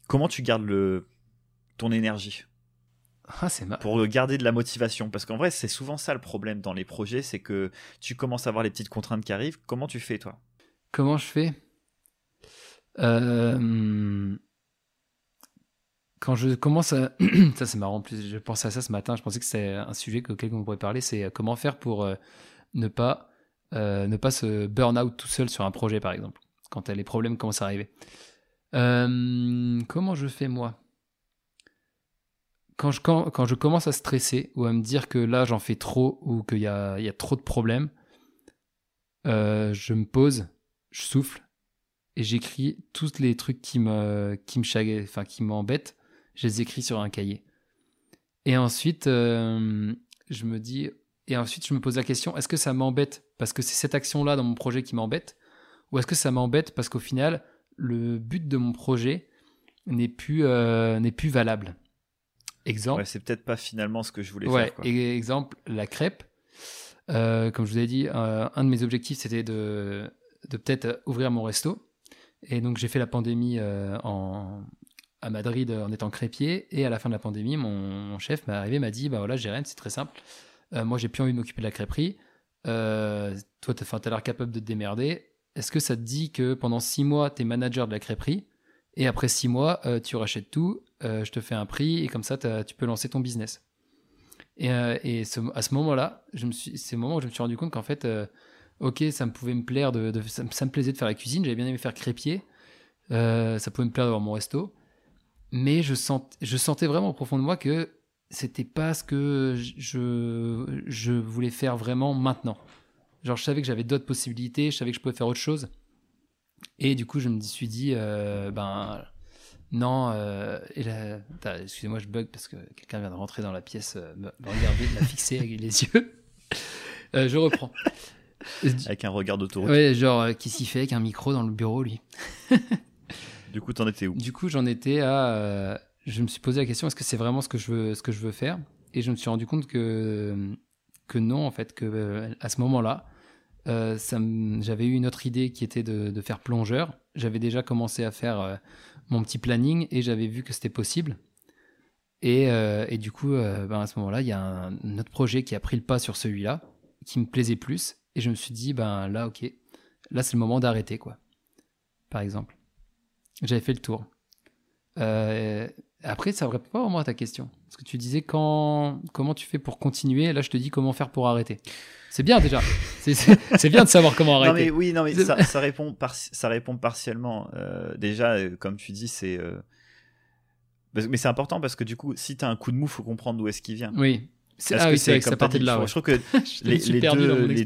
comment tu gardes le, ton énergie? Ah, pour garder de la motivation. Parce qu'en vrai c'est souvent ça le problème dans les projets c'est que tu commences à avoir les petites contraintes qui arrivent. Comment tu fais toi? Comment je fais? Euh, quand je commence à ça c'est marrant en plus je pensais à ça ce matin. Je pensais que c'est un sujet auquel on pourrait parler. C'est euh, comment faire pour euh, ne pas ne pas se burn out tout seul sur un projet par exemple quand les problèmes commencent à arriver. Comment je fais moi? Quand je, commence à stresser ou à me dire que là j'en fais trop ou qu'il y a, trop de problèmes, euh, je me pose, je souffle et j'écris tous les trucs qui me, enfin qui m'embêtent, je les écris sur un cahier. Et ensuite, euh, je me dis, et ensuite je me pose la question, est-ce que ça m'embête parce que c'est cette action-là dans mon projet qui m'embête, ou est-ce que ça m'embête parce qu'au final, le but de mon projet n'est plus, euh, n'est plus valable? Exemple. c'est peut-être pas finalement ce que je voulais faire. Quoi. Exemple, la crêpe. Euh, comme je vous ai dit, euh, un de mes objectifs, c'était de, de peut-être ouvrir mon resto. Et donc, j'ai fait la pandémie euh, en, à Madrid en étant crêpier. Et à la fin de la pandémie, mon, chef m'est arrivé, m'a dit Bah voilà, Jérém, c'est très simple. moi, j'ai plus envie de m'occuper de la crêperie. toi, tu as, l'air capable de te démerder. Est-ce que ça te dit que pendant six mois, tu es manager de la crêperie? Et après six mois, tu rachètes tout euh, je te fais un prix et comme ça, tu peux lancer ton business. Et, euh, à ce moment-là, c'est le moment où je me suis rendu compte qu'en fait, euh, ok, ça me pouvait me plaire, de, ça, me plaisait de faire la cuisine, j'avais bien aimé faire crépier, ça pouvait me plaire d'avoir mon resto, mais je sentais vraiment au profond de moi que c'était pas ce que je, je voulais faire vraiment maintenant. Genre, je savais que j'avais d'autres possibilités, je savais que je pouvais faire autre chose. Et du coup, je me suis dit, ben, non, euh, excusez-moi, je bug parce que quelqu'un vient de rentrer dans la pièce, euh, me, regarder, me fixer avec les yeux. Euh, je reprends. Avec un regard d'autoroute. Ouais, genre, qui s'y fait avec un micro dans le bureau, lui? Du coup, t'en étais où? Du coup, j'en étais à. je me suis posé la question est-ce que c'est vraiment ce que je veux, ce que je veux faire? Et je me suis rendu compte que, que non, en fait, que à ce moment-là, j'avais eu une autre idée qui était de, faire plongeur. J'avais déjà commencé à faire mon petit planning et j'avais vu que c'était possible. Et, euh, et, du coup, euh, ben à ce moment-là, il y a un, autre projet qui a pris le pas sur celui-là, qui me plaisait plus. Et je me suis dit, ben là, ok, là c'est le moment d'arrêter, quoi. Par exemple. J'avais fait le tour. Après, ça ne répond pas vraiment à ta question. Parce que tu disais quand, comment tu fais pour continuer? Là, je te dis comment faire pour arrêter. C'est bien déjà. C'est bien de savoir comment arrêter. Non mais oui, non mais ça, ça répond, ça répond partiellement. Euh, déjà, euh, comme tu dis, c'est. Euh, mais c'est important parce que du coup, si tu as un coup de mou, faut comprendre d'où est-ce qu'il vient. Oui. Ah oui, c'est ça partait de là. Je trouve que les, les, deux, les,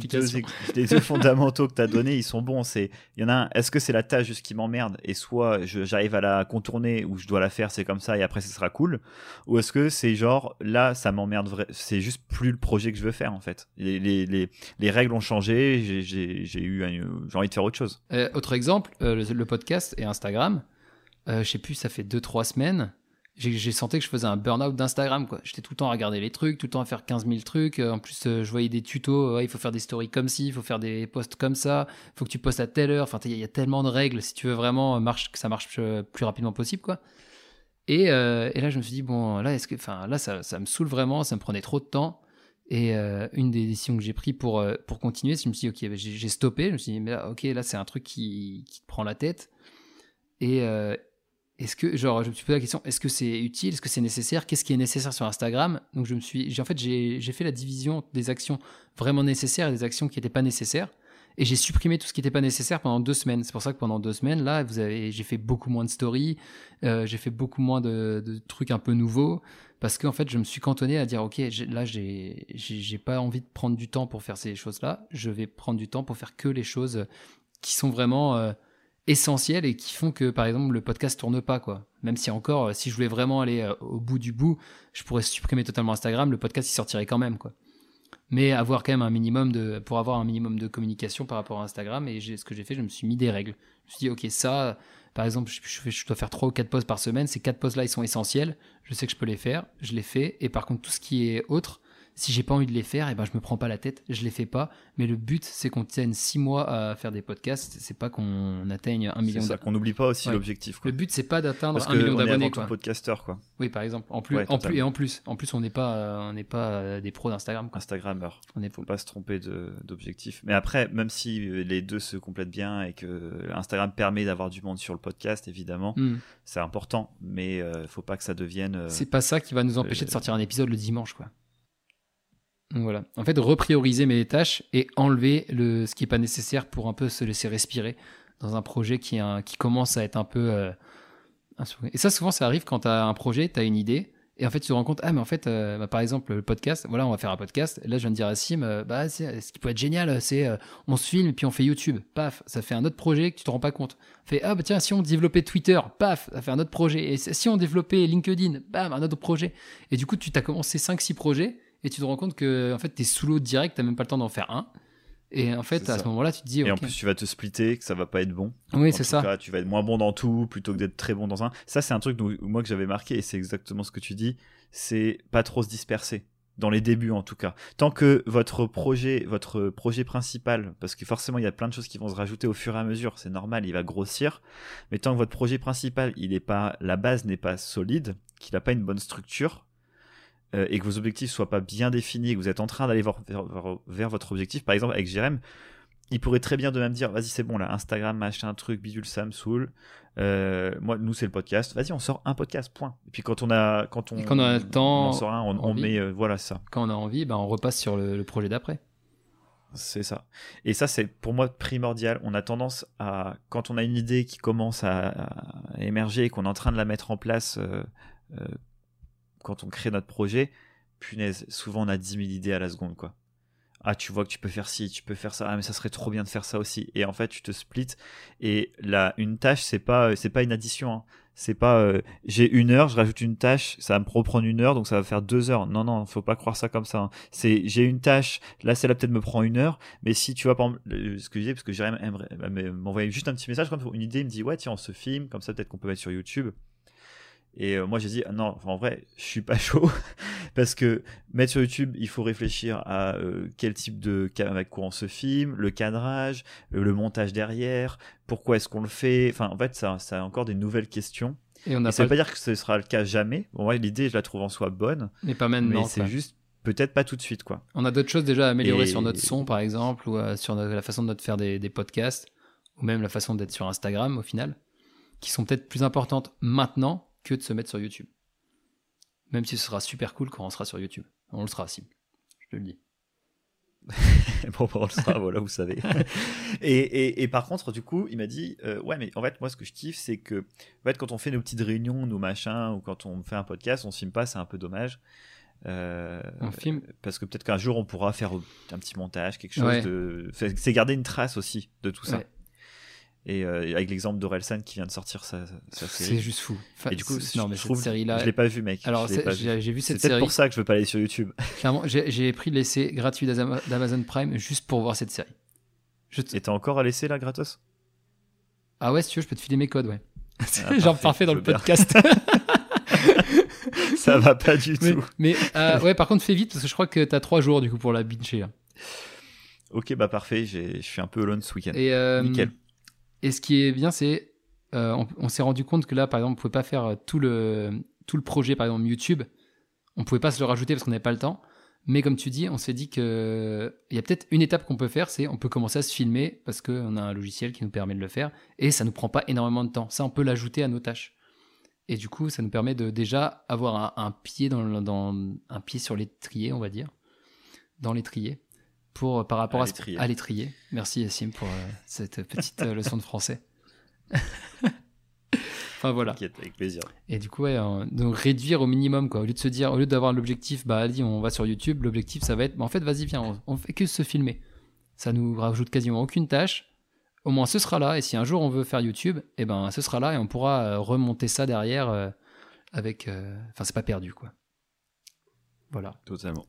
deux, fondamentaux que tu as donnés, ils sont bons. Il y en a un, est-ce que c'est la tâche juste qui m'emmerde et soit j'arrive à la contourner ou je dois la faire, c'est comme ça et après ce sera cool Ou est-ce que c'est genre là, ça m'emmerde, c'est juste plus le projet que je veux faire en fait Les, règles ont changé, j'ai eu j'ai envie de faire autre chose. Euh, autre exemple, euh, le, podcast et Instagram. Euh, je sais plus, ça fait 2-3 semaines j'ai senti que je faisais un burn-out d'Instagram. J'étais tout le temps à regarder les trucs, tout le temps à faire 15 000 trucs. En plus, euh, je voyais des tutos. il faut faire des stories comme ci, il faut faire des posts comme ça. Il faut que tu postes à telle heure. Enfin, il y, a tellement de règles si tu veux vraiment que ça marche euh, plus rapidement possible. quoi. Et, euh, et là, je me suis dit, bon, là, que, là ça, ça, me saoule vraiment. Ça me prenait trop de temps. Et une des décisions que j'ai prises pour, pour continuer, c'est que je me suis dit, ok, j'ai stoppé. Je me suis dit, mais là, ok, là, c'est un truc qui, qui, te prend la tête. Et, est-ce que, genre, je me suis posé la question, est-ce que c'est utile, est-ce que c'est nécessaire, qu'est-ce qui est nécessaire sur Instagram? Donc, je me suis, j'ai, en fait, j'ai, fait la division des actions vraiment nécessaires et des actions qui n'étaient pas nécessaires. Et j'ai supprimé tout ce qui n'était pas nécessaire pendant deux semaines. C'est pour ça que pendant deux semaines, là, vous avez, j'ai fait beaucoup moins de stories, euh, j'ai fait beaucoup moins de, trucs un peu nouveaux, parce qu'en fait, je me suis cantonné à dire, ok, là, j'ai, j'ai, pas envie de prendre du temps pour faire ces choses-là. Je vais prendre du temps pour faire que les choses qui sont vraiment euh, essentiels et qui font que par exemple le podcast tourne pas quoi. Même si encore euh, si je voulais vraiment aller euh, au bout du bout, je pourrais supprimer totalement Instagram, le podcast il sortirait quand même quoi. Mais avoir quand même un minimum de pour avoir un minimum de communication par rapport à Instagram et ce que j'ai fait, je me suis mis des règles. Je me suis dit OK, ça par exemple, je, dois faire trois ou quatre posts par semaine, ces quatre posts là ils sont essentiels, je sais que je peux les faire, je les fais et par contre tout ce qui est autre Si j'ai pas envie de les faire, et eh ben je me prends pas la tête, je les fais pas. Mais le but, c'est qu'on tienne six mois à faire des podcasts. C'est pas qu'on atteigne un million. C'est ça, qu'on n'oublie pas aussi l'objectif. Le but, c'est pas d'atteindre un million d'abonnés. Parce podcasteur, quoi. Oui, par exemple. En plus, en plus, et en plus, en plus, on n'est pas, on n'est pas des pros d'Instagram. Instagrammeur. On ne faut pas se tromper d'objectif. Mais après, même si les deux se complètent bien et que Instagram permet d'avoir du monde sur le podcast, évidemment, hmm. c'est important. Mais il euh, faut pas que ça devienne. Euh, c'est pas ça qui va nous empêcher de sortir un épisode le dimanche, quoi voilà. En fait, reprioriser mes tâches et enlever le, ce qui n'est pas nécessaire pour un peu se laisser respirer dans un projet qui, qui commence à être un peu. Euh, et ça, souvent, ça arrive quand tu as un projet, tu as une idée, et en fait, tu te rends compte, ah, mais en fait, euh, bah, par exemple, le podcast, voilà, on va faire un podcast. là, je viens de dire à Sim, euh, bah, ce qui peut être génial, c'est on se filme, puis on fait YouTube. Paf, ça fait un autre projet que tu te rends pas compte. Fait, ah, bah tiens, si on développait Twitter, paf, ça fait un autre projet. Et si on développait LinkedIn, bam, un autre projet. Et du coup, tu t'as commencé 5-6 projets et tu te rends compte que en fait, tu es sous l'eau direct, tu même pas le temps d'en faire un. Et en fait, à ce moment-là, tu te dis. Et en plus, tu vas te splitter, que ça va pas être bon. Oui, c'est ça. tu vas être moins bon dans tout plutôt que d'être très bon dans un. Ça, c'est un truc moi que j'avais marqué et c'est exactement ce que tu dis. C'est pas trop se disperser dans les débuts en tout cas. Tant que votre projet, votre projet principal, parce que forcément il y a plein de choses qui vont se rajouter au fur et à mesure, c'est normal, il va grossir. Mais tant que votre projet principal, il est pas, la base n'est pas solide, qu'il n'a pas une bonne structure, euh, et que vos objectifs soient pas bien définis, que vous êtes en train d'aller vers, votre objectif, par exemple avec Jérém, il pourrait très bien de même dire vas-y c'est bon là Instagram machin truc bidule ça me saoule euh, moi nous c'est le podcast vas-y on sort un podcast point. Et puis quand on a quand on, quand on a le temps on sort un on, met euh, voilà ça. Quand on a envie ben on repasse sur le, projet d'après. C'est ça. Et ça c'est pour moi primordial. On a tendance à quand on a une idée qui commence à, émerger et qu'on est en train de la mettre en place quand on crée notre projet, punaise, souvent on a 10 000 idées à la seconde, quoi. Ah, tu vois que tu peux faire ci, tu peux faire ça. Ah, mais ça serait trop bien de faire ça aussi. Et en fait, tu te splits. Et là, une tâche, c'est pas, c'est pas une addition. Hein. C'est pas, euh, j'ai une heure, je rajoute une tâche, ça va me reprendre une heure, donc ça va faire deux heures. Non, non, faut pas croire ça comme ça. Hein. C'est, j'ai une tâche, là, celle-là peut-être me prend une heure, mais si tu vois, par exemple, ce que parce que Jérémy aimerait m'envoyer juste un petit message, comme une idée, il me dit, ouais, tiens, on se filme, comme ça, peut-être qu'on peut mettre sur YouTube. Et euh, moi, j'ai dit, ah non, en vrai, je suis pas chaud. parce que mettre sur YouTube, il faut réfléchir à euh, quel type de. avec quoi on se filme, le cadrage, le, montage derrière, pourquoi est-ce qu'on le fait. Enfin, en fait, ça, ça a encore des nouvelles questions. Et on a ça veut pas dire que ce sera le cas jamais. Bon, ouais, l'idée, je la trouve en soi bonne. Mais pas maintenant. Mais c'est juste peut-être pas tout de suite, quoi. On a d'autres choses déjà à améliorer sur notre son, par exemple, ou euh, sur la façon de faire des, des podcasts, ou même la façon d'être sur Instagram, au final, qui sont peut-être plus importantes maintenant que de se mettre sur YouTube. Même si ce sera super cool quand on sera sur YouTube. On le sera, si. Je te le dis. bon, on le sera, voilà, vous savez. et, et, par contre, du coup, il m'a dit euh, Ouais, mais en fait, moi, ce que je kiffe, c'est que en fait, quand on fait nos petites réunions, nos machins, ou quand on fait un podcast, on se filme pas, c'est un peu dommage. Euh, on filme Parce que peut-être qu'un jour, on pourra faire un petit montage, quelque chose de. C'est garder une trace aussi de tout ça. Et euh, avec l'exemple d'Orelsan qui vient de sortir sa, série. C'est juste fou. et du coup, non, mais je cette série-là. Je l'ai pas vu, mec. Alors, j'ai vu cette série. C'est pour ça que je veux pas aller sur YouTube. Clairement, j'ai pris l'essai gratuit d'Amazon Prime juste pour voir cette série. Je Et t'as encore à laisser là, gratos? Ah ouais, si tu veux, je peux te filer mes codes, ouais. Ah, Genre parfait dans le podcast. ça va pas du tout. Mais euh, ouais, par contre, fais vite parce que je crois que t'as trois jours du coup pour la bincher. Ok, bah parfait. Je suis un peu alone ce week-end. Et euh, Nickel. Et ce qui est bien, c'est euh, on, s'est rendu compte que là, par exemple, on pouvait pas faire euh, tout le, tout le projet, par exemple YouTube. On pouvait pas se le rajouter parce qu'on n'avait pas le temps. Mais comme tu dis, on s'est dit que il y a peut-être une étape qu'on peut faire, c'est on peut commencer à se filmer parce qu'on a un logiciel qui nous permet de le faire et ça nous prend pas énormément de temps. Ça, on peut l'ajouter à nos tâches. Et du coup, ça nous permet de déjà avoir un, pied dans, dans, un pied sur l'étrier, on va dire, dans l'étrier pour, euh, par rapport à, l'étrier. Merci Yassim pour euh, cette petite euh, leçon de français. enfin voilà. Avec plaisir. Et du coup, ouais, donc réduire au minimum quoi. Au lieu de se dire, au lieu d'avoir l'objectif, bah allez, on va sur YouTube. L'objectif, ça va être, bah, en fait, vas-y, viens, on, fait que se filmer. Ça nous rajoute quasiment aucune tâche. Au moins, ce sera là. Et si un jour on veut faire YouTube, et eh ben, ce sera là et on pourra remonter ça derrière avec. Enfin, c'est pas perdu quoi. Voilà. Totalement.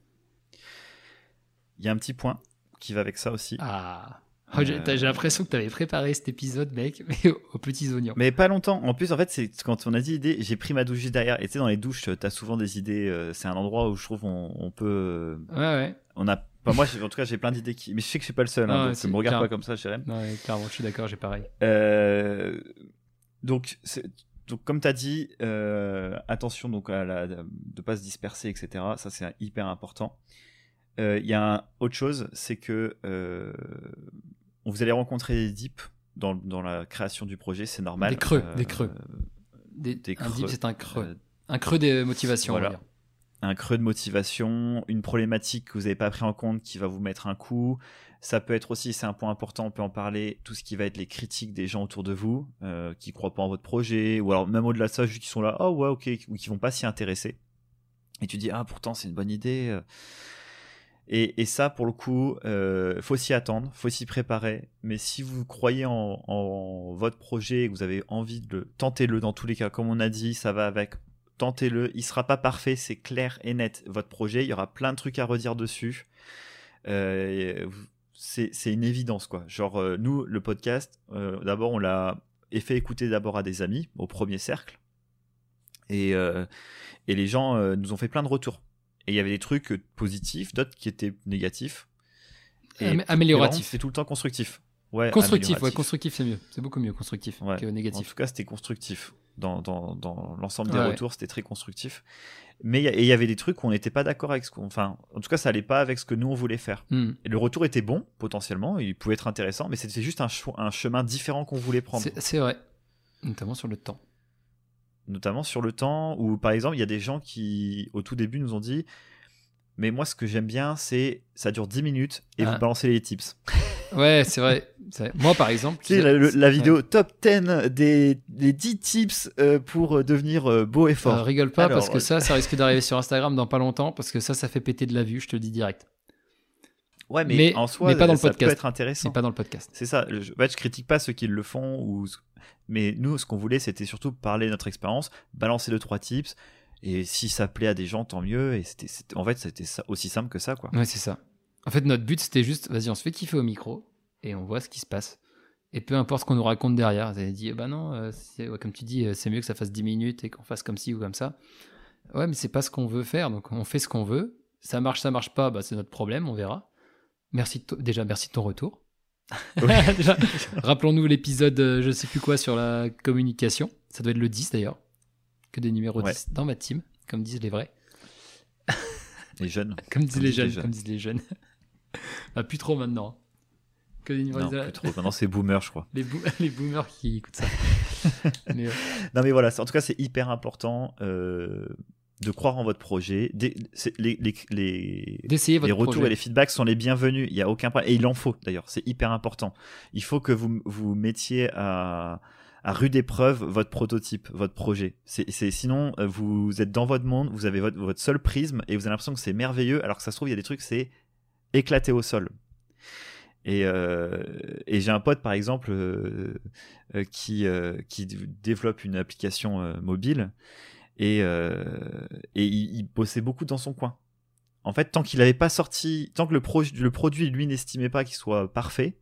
Il y a un petit point qui va avec ça aussi. Ah. Oh, j'ai j'ai l'impression que tu avais préparé cet épisode, mec, mais aux, petits oignons. Mais pas longtemps. En plus, en fait, c'est quand on a dit idée, j'ai pris ma douche juste derrière. Et tu sais, dans les douches, t'as souvent des idées. euh, c'est un endroit où je trouve on, on peut. Ouais, ouais. On a. Enfin, moi, en tout cas, j'ai plein d'idées qui. Mais je sais que je suis pas le seul. Hein, ouais, donc, me regarde clair. pas comme ça, Jérém. Non, ouais, clairement, je suis d'accord, j'ai pareil. Euh, donc, donc, comme tu as dit, euh, attention donc à la, de pas se disperser, etc. Ça, c'est hyper important. Euh, Il y a un- autre chose, c'est que euh, vous allez rencontrer des dips dans, dans la création du projet, c'est normal. Des creux, Euh, des creux. Des, des un creux. dip, c'est un creux. euh, un creux de motivation, voilà. on va dire. un creux de motivation, une problématique que vous n'avez pas pris en compte qui va vous mettre un coup. Ça peut être aussi, c'est un point important, on peut en parler, tout ce qui va être les critiques des gens autour de vous, euh, qui croient pas en votre projet, ou alors même au-delà de ça, juste qui sont là, oh ouais, ok, ou qui vont pas s'y intéresser. Et tu dis, ah pourtant c'est une bonne idée. Et, ça, pour le coup, euh, faut s'y attendre, faut s'y préparer. Mais si vous croyez en, votre projet et que vous avez envie de le tentez-le dans tous les cas. Comme on a dit, ça va avec tentez-le. Il sera pas parfait, c'est clair et net. Votre projet, il y aura plein de trucs à redire dessus. Euh, c'est une évidence, quoi. Genre, euh, nous, le podcast, d'abord, on l'a fait écouter d'abord à des amis, au premier cercle. Et, et les gens nous ont fait plein de retours. Et il y avait des trucs euh, positifs, d'autres qui étaient négatifs. Et- Am- amélioratif. C'est tout le temps constructif. Ouais, Constructif, ouais, constructif, c'est mieux. C'est beaucoup mieux constructif Ouais. que En négatif. tout cas, c'était constructif. Dans, dans, dans l'ensemble des Ouais. retours, c'était très constructif. Mais il y avait des trucs où on n'était pas d'accord avec ce qu'on. Enfin, en tout cas, ça allait pas avec ce que nous on voulait faire. Hmm. Et le retour était bon, potentiellement, il pouvait être intéressant, mais c'était juste un, chemin différent qu'on voulait prendre. C'est vrai. Notamment sur le temps. Notamment sur le temps, où par exemple, il y a des gens qui, au tout début, nous ont dit Mais moi, ce que j'aime bien, c'est ça dure 10 minutes et Ah. vous balancez les tips. Ouais, c'est vrai. Moi, par exemple. Tu sais, la, ouais. vidéo top 10 des, des 10 tips euh, pour devenir euh, beau et fort. Euh, rigole pas Alors, parce que ça, ça risque d'arriver sur Instagram dans pas longtemps parce que ça, ça fait péter de la vue, je te le dis direct. Ouais, mais, Mais- en soi, mais pas dans le ça podcast. peut être intéressant. C'est pas dans le podcast. C'est ça. Je, ouais, je critique pas ceux qui le font, ou... mais nous, ce qu'on voulait, c'était surtout parler de notre expérience, balancer deux trois tips, et si ça plaît à des gens, tant mieux. Et c'était, en fait, c'était aussi simple que ça, quoi. Ouais, c'est ça. En fait, notre but, c'était juste, vas-y, on se fait kiffer au micro et on voit ce qui se passe. Et peu importe ce qu'on nous raconte derrière, vous avez dit, bah non, euh, ouais, comme tu dis, euh, c'est mieux que ça fasse 10 minutes et qu'on fasse comme ci ou comme ça. Ouais, mais c'est pas ce qu'on veut faire, donc on fait ce qu'on veut. Ça marche, ça marche pas, bah c'est notre problème, on verra. Merci déjà, merci de ton retour. Rappelons-nous l'épisode, euh, je sais plus quoi, sur la communication. Ça doit être le 10 d'ailleurs. Que des numéros Ouais. 10 dans ma team, comme disent les vrais. Les jeunes. Comme disent Comme les jeunes, jeunes. comme disent les jeunes. Ah, plus trop maintenant. Que des numéros Non, 10, plus trop. Maintenant, c'est boomer, je crois. Les, boo- les boomers qui écoutent ça. Mais, euh, Non, mais voilà. En tout cas, c'est hyper important euh, de croire en votre projet. Des- les, les, les, D'essayer votre les retours projet. et les feedbacks sont les bienvenus. Il n'y a aucun problème. Et il en faut d'ailleurs. C'est hyper important. Il faut que vous vous mettiez à, à rude épreuve votre prototype, votre projet. C'est, sinon, euh, vous êtes dans votre monde, vous avez votre, votre seul prisme et vous avez l'impression que c'est merveilleux, alors que ça se trouve, il y a des trucs, c'est éclaté au sol. Et, euh, et j'ai un pote, par exemple, euh, euh, qui, développe une application mobile et, euh, il, bossait beaucoup dans son coin. En fait, tant qu'il n'avait pas sorti, tant que le, pro- le produit, lui, n'estimait pas qu'il soit parfait,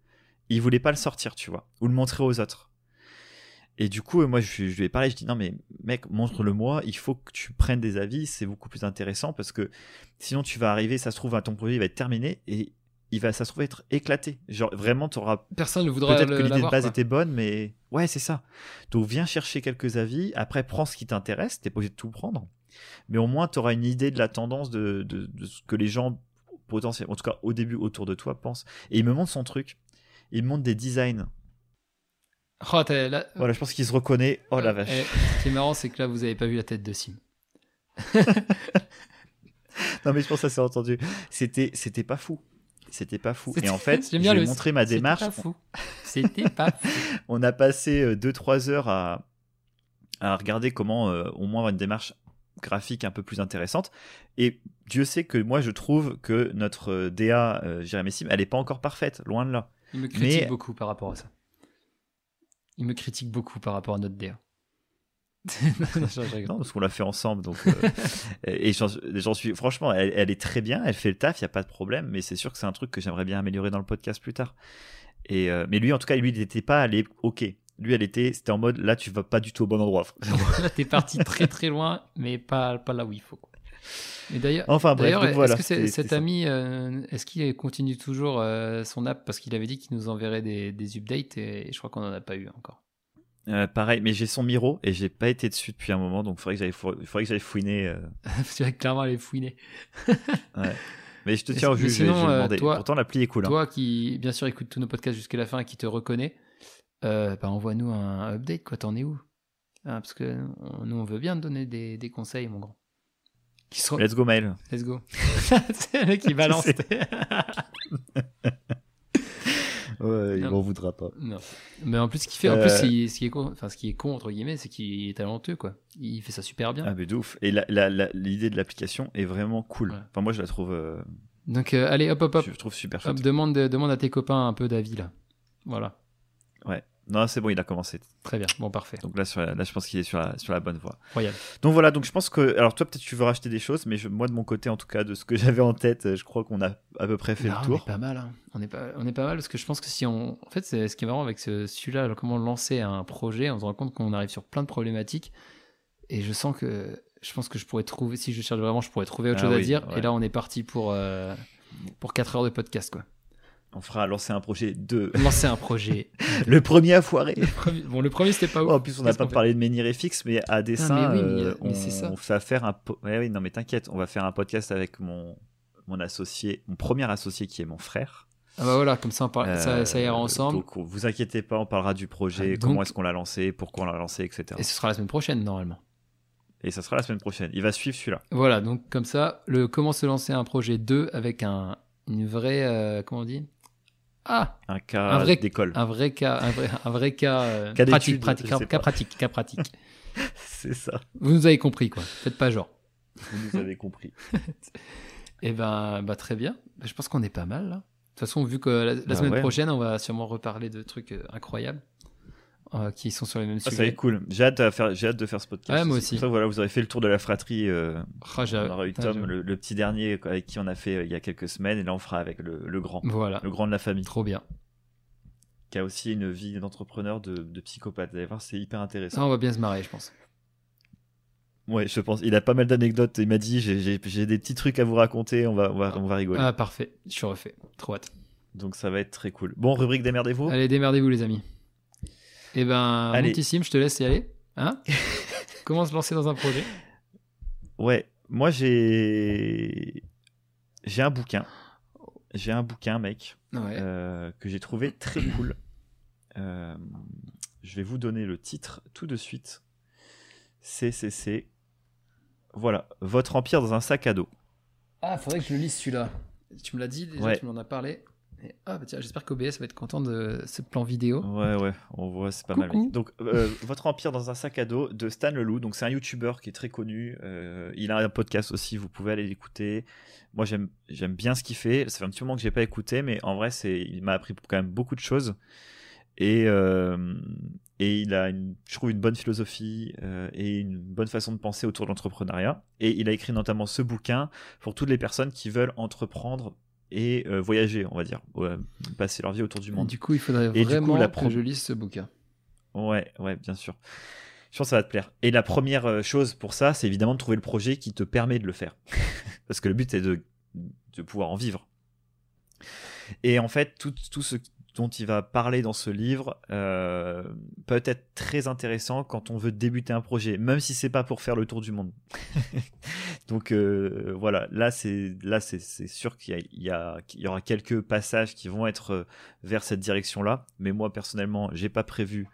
il voulait pas le sortir, tu vois, ou le montrer aux autres. Et du coup, moi, je, je lui ai parlé, je dis non, mais mec, montre-le-moi, il faut que tu prennes des avis, c'est beaucoup plus intéressant parce que sinon, tu vas arriver, ça se trouve, ton produit, va être terminé et il va, ça se trouve, être éclaté. Genre, vraiment, tu auras Personne ne voudra Peut-être que l'idée de base quoi. était bonne, mais ouais, c'est ça. Donc viens chercher quelques avis, après prends ce qui t'intéresse, t'es pas obligé de tout prendre, mais au moins tu auras une idée de la tendance de, de- de ce que les gens potentiellement, en tout cas au début autour de toi, pensent. Et il me montre son truc, il me montre des designs. Oh, là- Voilà, je pense qu'il se reconnaît. Oh la vache. ce qui est marrant, c'est que là, vous avez pas vu la tête de Sim. Non mais je pense que ça s'est entendu. C'était, c'était pas fou. C'était pas fou. Et en fait, j'aime je bien lui ai le- montré ma C'était démarche. pas fou. C'était pas fou. On a passé 2-3 heures à, à regarder comment euh, au moins avoir une démarche graphique un peu plus intéressante. Et Dieu sait que moi je trouve que notre euh, DA, euh, Jérémy Sim, elle n'est pas encore parfaite, loin de là. Il me critique Mais- beaucoup par rapport à ça. Il me critique beaucoup par rapport à notre DA. Non, parce qu'on l'a fait ensemble. Donc, euh, et j'en suis, franchement, elle, elle est très bien, elle fait le taf, il n'y a pas de problème, mais c'est sûr que c'est un truc que j'aimerais bien améliorer dans le podcast plus tard. Et, euh, mais lui, en tout cas, lui, il n'était pas allé OK. Lui, elle était, c'était en mode là, tu vas pas du tout au bon endroit. Là, t'es parti très très loin, mais pas, pas là où il faut. quoi. Mais d'ailleurs, Enfin est-ce voilà. que cet ami, euh, est-ce qu'il continue toujours son app? Parce qu'il avait dit qu'il nous enverrait des, des updates et je crois qu'on en a pas eu encore. Euh, pareil, mais j'ai son Miro et j'ai pas été dessus depuis un moment, donc il faudrait que j'aille, fou- fouiner. euh, tu vas clairement aller fouiner. Mais je te tiens au jus, sinon, euh, demander. toi- Pourtant, l'appli est cool. hein. Toi qui, bien sûr, écoute tous nos podcasts jusqu'à la fin et qui te reconnaît, euh, bah, envoie-nous un, update, quoi. T'en es où? Ah, Parce que nous, on veut bien te donner des, des conseils, mon grand. Qui. Let's go, mail. Let's go. c'est le qui balance. Ouais, il m'en voudra pas. non. Mais en plus, ce qui fait, en plus, Euh. il- ce qui est con, enfin, ce qui est con entre guillemets, c'est qu'il est talentueux, quoi. Il fait ça super bien. Ah, mais de ouf. Et la- la- la- l'idée de l'application est vraiment cool. Ouais. Enfin, moi, je la trouve, euh, Donc, euh, allez, hop, hop, hop, je trouve super hop, demande à tes copains un peu d'avis là. Voilà. Non, c'est bon, il a commencé. Très bien. Bon, parfait. Donc là, sur la- là je pense qu'il est sur la, sur la bonne voie. Royal. Donc voilà, donc je pense que. Alors, toi, peut-être tu veux racheter des choses, mais je- moi, de mon côté, en tout cas, de ce que j'avais en tête, euh, je crois qu'on a à peu près fait Non, le On tour. est pas mal. hein. On est pas, on est pas mal parce que je pense que si on, en fait, c'est ce qui est marrant avec ce, celui-là, comment lancer un projet, on se rend compte qu'on arrive sur plein de problématiques. Et je sens que, je pense que je pourrais trouver, si je cherche vraiment, je pourrais trouver autre Ah chose à dire. ouais. Et là, on est parti pour euh, pour 4 heures de podcast, quoi. On fera lancer un projet de. Lancer un projet. le premier à foirer. Le premier- bon, le premier, c'était pas ouf. Oh, en plus, on n'a pas parlé de Menhir FX, mais à dessin, mais oui, mais, euh, mais on, c'est ça. on va faire un. po- Ouais, oui, non, mais t'inquiète, on va faire un podcast avec mon, mon associé, mon premier associé qui est mon frère. Ah bah voilà, comme ça, on parle, ça, ça ira Euh, ensemble. Donc, vous inquiétez pas, on parlera du projet, Ah, donc- comment est-ce qu'on l'a lancé, pourquoi on l'a lancé, etc. Et ce sera la semaine prochaine, normalement. Et ça sera la semaine prochaine. Il va suivre celui-là. Voilà, donc comme ça, le comment se lancer un projet 2 avec un, une vraie. euh, comment on dit? Ah Un cas Un vrai- d'école. Un vrai cas, un vrai, un vrai cas, euh, Cas pratique, cas, pratique, cas pratique. C'est ça. Vous nous avez compris, quoi. Faites pas genre. Vous nous avez compris. Eh ben, bah, très bien. Bah, je pense qu'on est pas mal, là. De toute façon, vu que la, la Bah semaine ouais. prochaine, on va sûrement reparler de trucs euh, incroyables euh, qui sont sur les mêmes Ah, ça va sujets. être cool. J'ai hâte, de faire, j'ai hâte de faire ce podcast. Ouais, moi aussi. pour ça, voilà, vous aurez fait le tour de la fratrie. euh, Ah, j'ai- on aura eu putain, Tom, le, le petit dernier avec qui on a fait euh, il y a quelques semaines, et là on fera avec le, le grand, Voilà, le grand de la famille, trop bien. qui a aussi une vie d'entrepreneur, de, de psychopathe. Vous allez voir, c'est hyper intéressant. Ça, on va bien se marrer, je pense. Ouais, je pense. Il a pas mal d'anecdotes. Il m'a dit, j'ai des petits trucs à vous raconter. On va, on va, on va rigoler. Ah, parfait. Je suis refait. Trop hâte. Donc ça va être très cool. Bon, rubrique démerdez-vous. Allez, démerdez-vous, les amis. Eh ben, Allez. je te laisse y aller. Hein Comment se lancer dans un projet? Ouais, moi j'ai j'ai un bouquin. J'ai un bouquin, mec, Ouais. euh, que j'ai trouvé très cool. Euh, je vais vous donner le titre tout de suite. C'est c'est c'est voilà, votre empire dans un sac à dos. Ah, faudrait que je le lise celui-là. Tu me l'as dit déjà, Ouais. tu m'en as parlé. Ah, bah tiens, j'espère qu'OBS va être content de ce plan vidéo. Ouais, ouais, on voit, c'est pas mal. Coucou. Donc, euh, Votre Empire dans un sac à dos de Stan Leloup. Donc, c'est un YouTuber qui est très connu. Euh, il a un podcast aussi, vous pouvez aller l'écouter. Moi, j'aime j'aime bien ce qu'il fait. Ça fait un petit moment que j'ai pas écouté, mais en vrai, c'est il m'a appris quand même beaucoup de choses. Et, euh, et il a, une, je trouve, une bonne philosophie et une bonne façon de penser autour de l'entrepreneuriat. Et il a écrit notamment ce bouquin pour toutes les personnes qui veulent entreprendre et euh, voyager, on va dire, Ouais, passer leur vie autour du monde. du coup, il faudrait Et du coup, vraiment la que pro- je lise ce bouquin. Ouais, ouais, bien sûr. Je pense que ça va te plaire. Et la première euh, chose pour ça, c'est évidemment de trouver le projet qui te permet de le faire. Parce que le but, c'est de, de pouvoir en vivre. Et en fait, tout, tout ce dont il va parler dans ce livre euh, peut être très intéressant quand on veut débuter un projet, même si c'est pas pour faire le tour du monde. Donc euh, voilà, là c'est là c'est sûr qu'il y, a- il y, aura quelques passages qui vont être euh, vers cette direction-là, mais moi personnellement, j'ai pas prévu,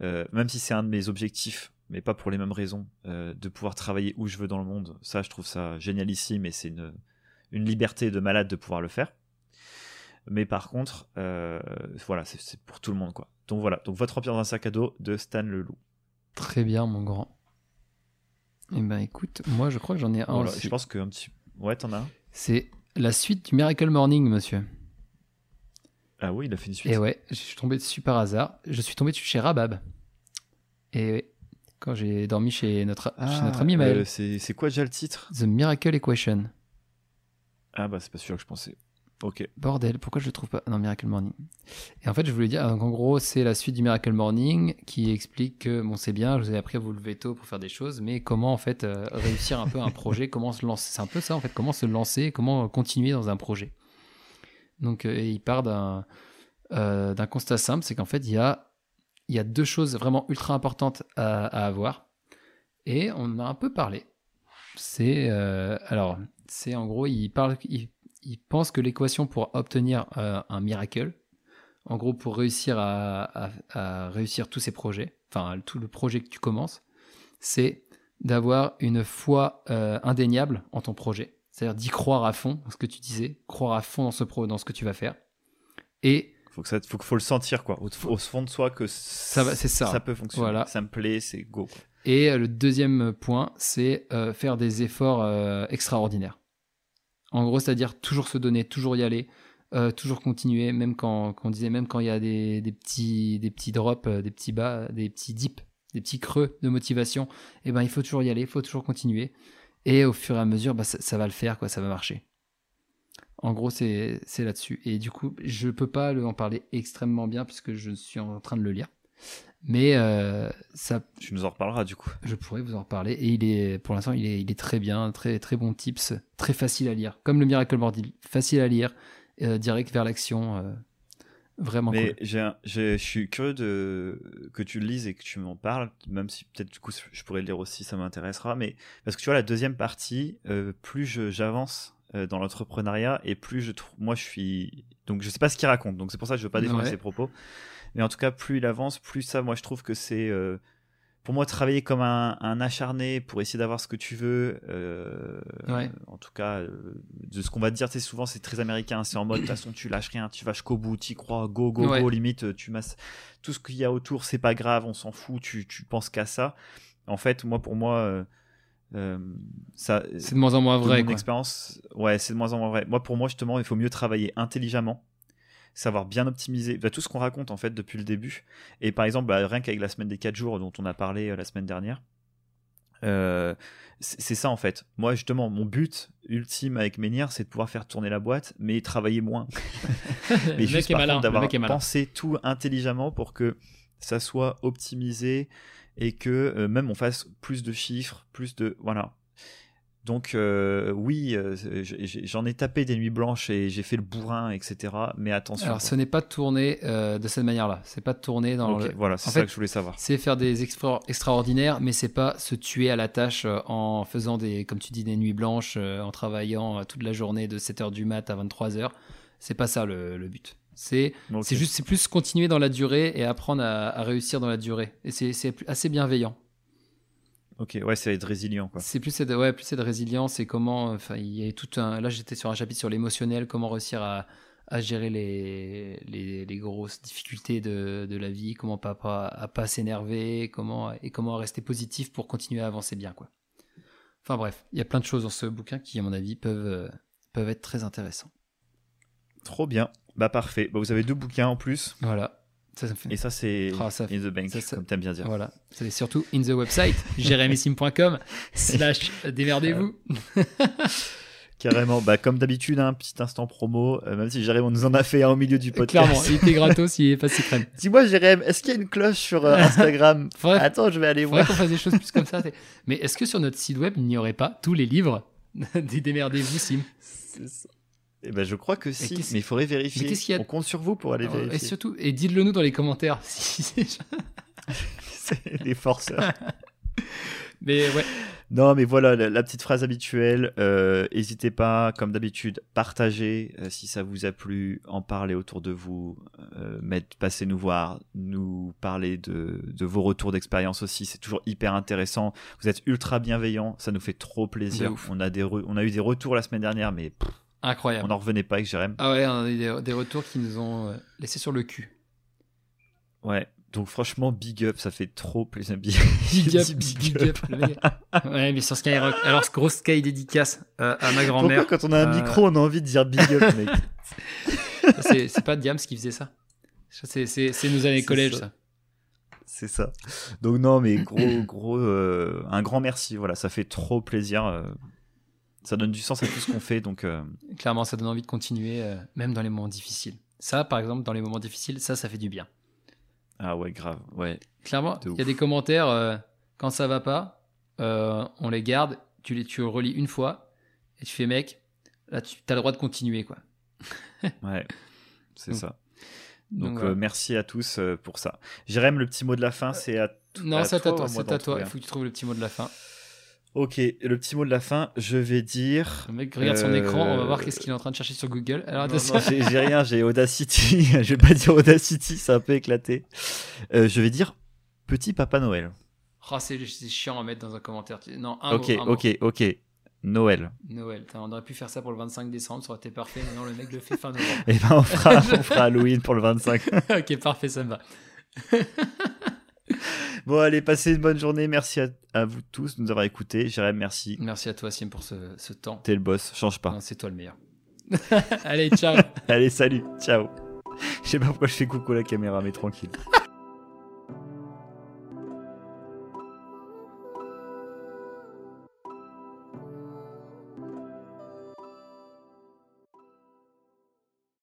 euh, même si c'est un de mes objectifs, mais pas pour les mêmes raisons, de pouvoir travailler où je veux dans le monde. Ça, je trouve ça génialissime et c'est une liberté de malade de pouvoir le faire. Mais par contre, voilà, c'est c'est pour tout le monde quoi. Donc voilà, donc votre empire dans un sac à dos de Stan Leloup. Très bien, mon grand. Eh ben, écoute, moi, je crois que j'en ai un Voilà, aussi. je pense que un petit, ouais, t'en as un. C'est la suite du Miracle Morning, monsieur. Ah oui, il a fait une suite. Et ouais, je suis tombé dessus par hasard. Je suis tombé dessus chez Rabab. Et quand j'ai dormi chez notre, chez notre ami Maël. euh, c'est quoi déjà le titre? The Miracle Equation. Ah bah c'est pas celui que je pensais. Ok. Bordel, pourquoi je le trouve pas? Non, Miracle Morning. Et en fait, je voulais dire, donc, en gros, c'est la suite du Miracle Morning qui explique que, bon, c'est bien, je vous ai appris à vous lever tôt pour faire des choses, mais comment, en fait, euh, réussir un peu un projet, comment se lancer? C'est un peu ça, en fait, comment se lancer, comment continuer dans un projet. Donc, euh, et il part d'un euh, d'un constat simple, c'est qu'en fait, il y a, il y a deux choses vraiment ultra importantes à, à avoir. Et on en a un peu parlé. C'est, alors, c'est en gros, il parle, il, il pense que l'équation pour obtenir euh, un miracle, en gros pour réussir à, à- à réussir tous ces projets, enfin tout le projet que tu commences, c'est d'avoir une foi euh, indéniable en ton projet. C'est-à-dire d'y croire à fond, ce que tu disais, croire à fond dans ce, pro, dans ce que tu vas faire. Et Faut que ça, faut, faut le sentir quoi, au, au fond de soi que ça, va- c'est ça. ça peut fonctionner. Voilà. Ça me plaît, c'est go. quoi. Et euh, le deuxième point, c'est euh, faire des efforts euh, extraordinaires. En gros, c'est-à-dire toujours se donner, toujours y aller, euh, toujours continuer, même quand, on disait, même quand il y a des, petits, des drops, euh, des petits bas, des petits dips, des petits creux de motivation, eh ben, il faut toujours y aller, il faut toujours continuer. Et au fur et à mesure, bah, ça, va le faire, quoi, ça va marcher. En gros, c'est là-dessus. Et du coup, je peux pas en parler extrêmement bien puisque je suis en train de le lire. Mais euh, ça, Tu nous en reparleras du coup. je pourrais vous en reparler. Et il est, pour l'instant, il est, il est très bien, très, très bon tips, très facile à lire. Comme le Miracle Morning, facile à lire, euh, direct vers l'action. euh, vraiment Mais cool. je suis curieux de, que tu le lises et que tu m'en parles, même si peut-être du coup je pourrais le lire aussi, ça m'intéressera. Mais parce que tu vois, la deuxième partie, euh, plus j'avance dans l'entrepreneuriat et plus je trouve. Moi, je suis. Donc, je sais pas ce qu'il raconte, donc c'est pour ça que je veux pas défendre Ouais. ses propos. Mais en tout cas, plus il avance, plus ça, moi, je trouve que c'est. euh, pour moi, travailler comme un, un acharné pour essayer d'avoir ce que tu veux, euh, Ouais. en tout cas, euh, de ce qu'on va te dire, c'est souvent c'est très américain, c'est en mode de toute façon tu lâches rien, tu vas jusqu'au bout, tu crois, go, go, Ouais. go, limite, tu masses tout ce qu'il y a autour, c'est pas grave, on s'en fout, tu, tu penses qu'à ça. En fait, moi, pour moi, euh, ça, C'est de moins en moins vrai. mon expérience, ouais, c'est de moins en moins vrai. Moi, pour moi, justement, il faut mieux travailler intelligemment, savoir bien optimiser bah, tout ce qu'on raconte en fait depuis le début. Et par exemple, bah, rien qu'avec la semaine des 4 jours dont on a parlé euh, la semaine dernière, euh, c'est ça en fait. Moi, justement, mon but ultime avec Menhir, c'est de pouvoir faire tourner la boîte, mais travailler moins. Mais juste d'avoir pensé tout intelligemment pour que ça soit optimisé et que euh, même on fasse plus de chiffres, plus de voilà. Donc euh, oui, euh, j'en ai tapé des nuits blanches et j'ai fait le bourrin, etc. Mais attention. Alors, ce n'est pas de tourner euh, de cette manière-là. C'est pas de tourner dans le. Voilà, c'est ça fait, que je voulais savoir. C'est faire des exploits extraordinaires, mais c'est pas se tuer à la tâche euh, en faisant des, comme tu dis, des nuits blanches, en travaillant toute la journée de 7h du mat à 23h. C'est pas ça le, le but. C'est juste, c'est plus continuer dans la durée et apprendre à, à réussir dans la durée. Et c'est assez bienveillant. Ok, ouais, c'est être résilient quoi. C'est plus cette, ouais, plus cette résilience et comment, enfin, il y a tout un. Là, j'étais sur un chapitre sur l'émotionnel, comment réussir à, à gérer les, les, les grosses difficultés de, de la vie, comment pas, pas à pas s'énerver, comment et comment rester positif pour continuer à avancer bien, quoi. Enfin bref, il y a plein de choses dans ce bouquin qui, à mon avis, peuvent peuvent être très intéressants. Trop bien. Bah parfait. Bah, vous avez deux bouquins en plus. Voilà, ça, ça me fait. Et ça, c'est ça- In the Bank, ça, ça- comme t'aimes bien dire. Voilà, c'est surtout in the website jérémysim.com slash démerdez-vous. Carrément. Bah, comme d'habitude, un petit instant promo. euh, même si Jérém, on nous en a fait un au milieu du podcast. Clairement, il était gratos, il est pas si crème. Dis-moi, Jérém, est-ce qu'il y a une cloche sur euh, Instagram Faudrait- Attends, je vais aller Faudrait voir. qu'on fasse des choses plus comme ça. Mais est-ce que sur notre site web, il n'y aurait pas tous les livres des démerdez-vous, Sim? C'est ça. Eh ben, je crois que si, mais il faudrait vérifier. y a- On compte sur vous pour aller Et vérifier. surtout, et dites-le nous dans les commentaires. si c'est- les forceurs. Mais ouais, non, mais voilà, la, la petite phrase habituelle. euh, N'hésitez pas, comme d'habitude, partagez euh, si ça vous a plu, en parler autour de vous, euh, mettre, passer nous voir, nous parler de, de vos retours d'expérience aussi. C'est toujours hyper intéressant. Vous êtes ultra bienveillants, ça nous fait trop plaisir. On a, des re- on a eu des retours la semaine dernière, mais pff, on incroyable. n'en revenait pas avec Jérém. Ah ouais, on a eu des, des retours qui nous ont euh, laissé sur le cul. Ouais. Donc franchement, big up, ça fait trop plaisir. Big, Big up, big up. mec. Ouais, mais sur Skyrock. Alors, ce gros Sky dédicace euh, à ma Pourquoi grand-mère. quand on a un Euh, micro, on a envie de dire big up, mec C'est pas Diams qui faisait ça. C'est nos années collège, ça. ça. C'est ça. Donc non, mais gros, gros, euh, un grand merci. Voilà, ça fait trop plaisir. Ça donne du sens à tout ce qu'on fait, donc. euh, Clairement, ça donne envie de continuer, euh, même dans les moments difficiles. Ça, par exemple, dans les moments difficiles, ça, ça fait du bien. Ah ouais, grave. Ouais. Clairement, il y a des commentaires, euh, quand ça va pas, on les garde, tu les tu relis une fois, et tu fais, mec, là, tu as le droit de continuer, quoi. Ouais. C'est ça. Donc, merci à tous pour ça. Jérém, le petit mot de la fin, c'est à, non, à c'est à toi ou toi, à moi c'est à toi. Il faut que tu trouves le petit mot de la fin. Ok, le petit mot de la fin, je vais dire. Le mec regarde son Euh, écran, on va voir qu'est-ce qu'il est en train de chercher sur Google. Alors, attention. non, j'ai rien, j'ai Audacity. je vais pas dire Audacity, c'est un peu éclaté. Euh, je vais dire Petit Papa Noël. Oh, c'est chiant à mettre dans un commentaire. Non, un Ok, mot, un mot. ok, ok. Noël. Noël. On aurait pu faire ça pour le 25 décembre, ça aurait été parfait. Mais non, le mec le fait fin novembre. Et ben on fera, on fera Halloween pour le 25. ok, parfait, ça me va. Bon, allez, passez une bonne journée. Merci à, à vous tous de nous avoir écoutés. Jérém, merci. Merci à toi, Sim, pour ce, ce temps. T'es le boss, change pas. C'est toi le meilleur. Allez, ciao. Allez, salut, ciao. Je sais pas pourquoi je fais coucou à la caméra, mais tranquille.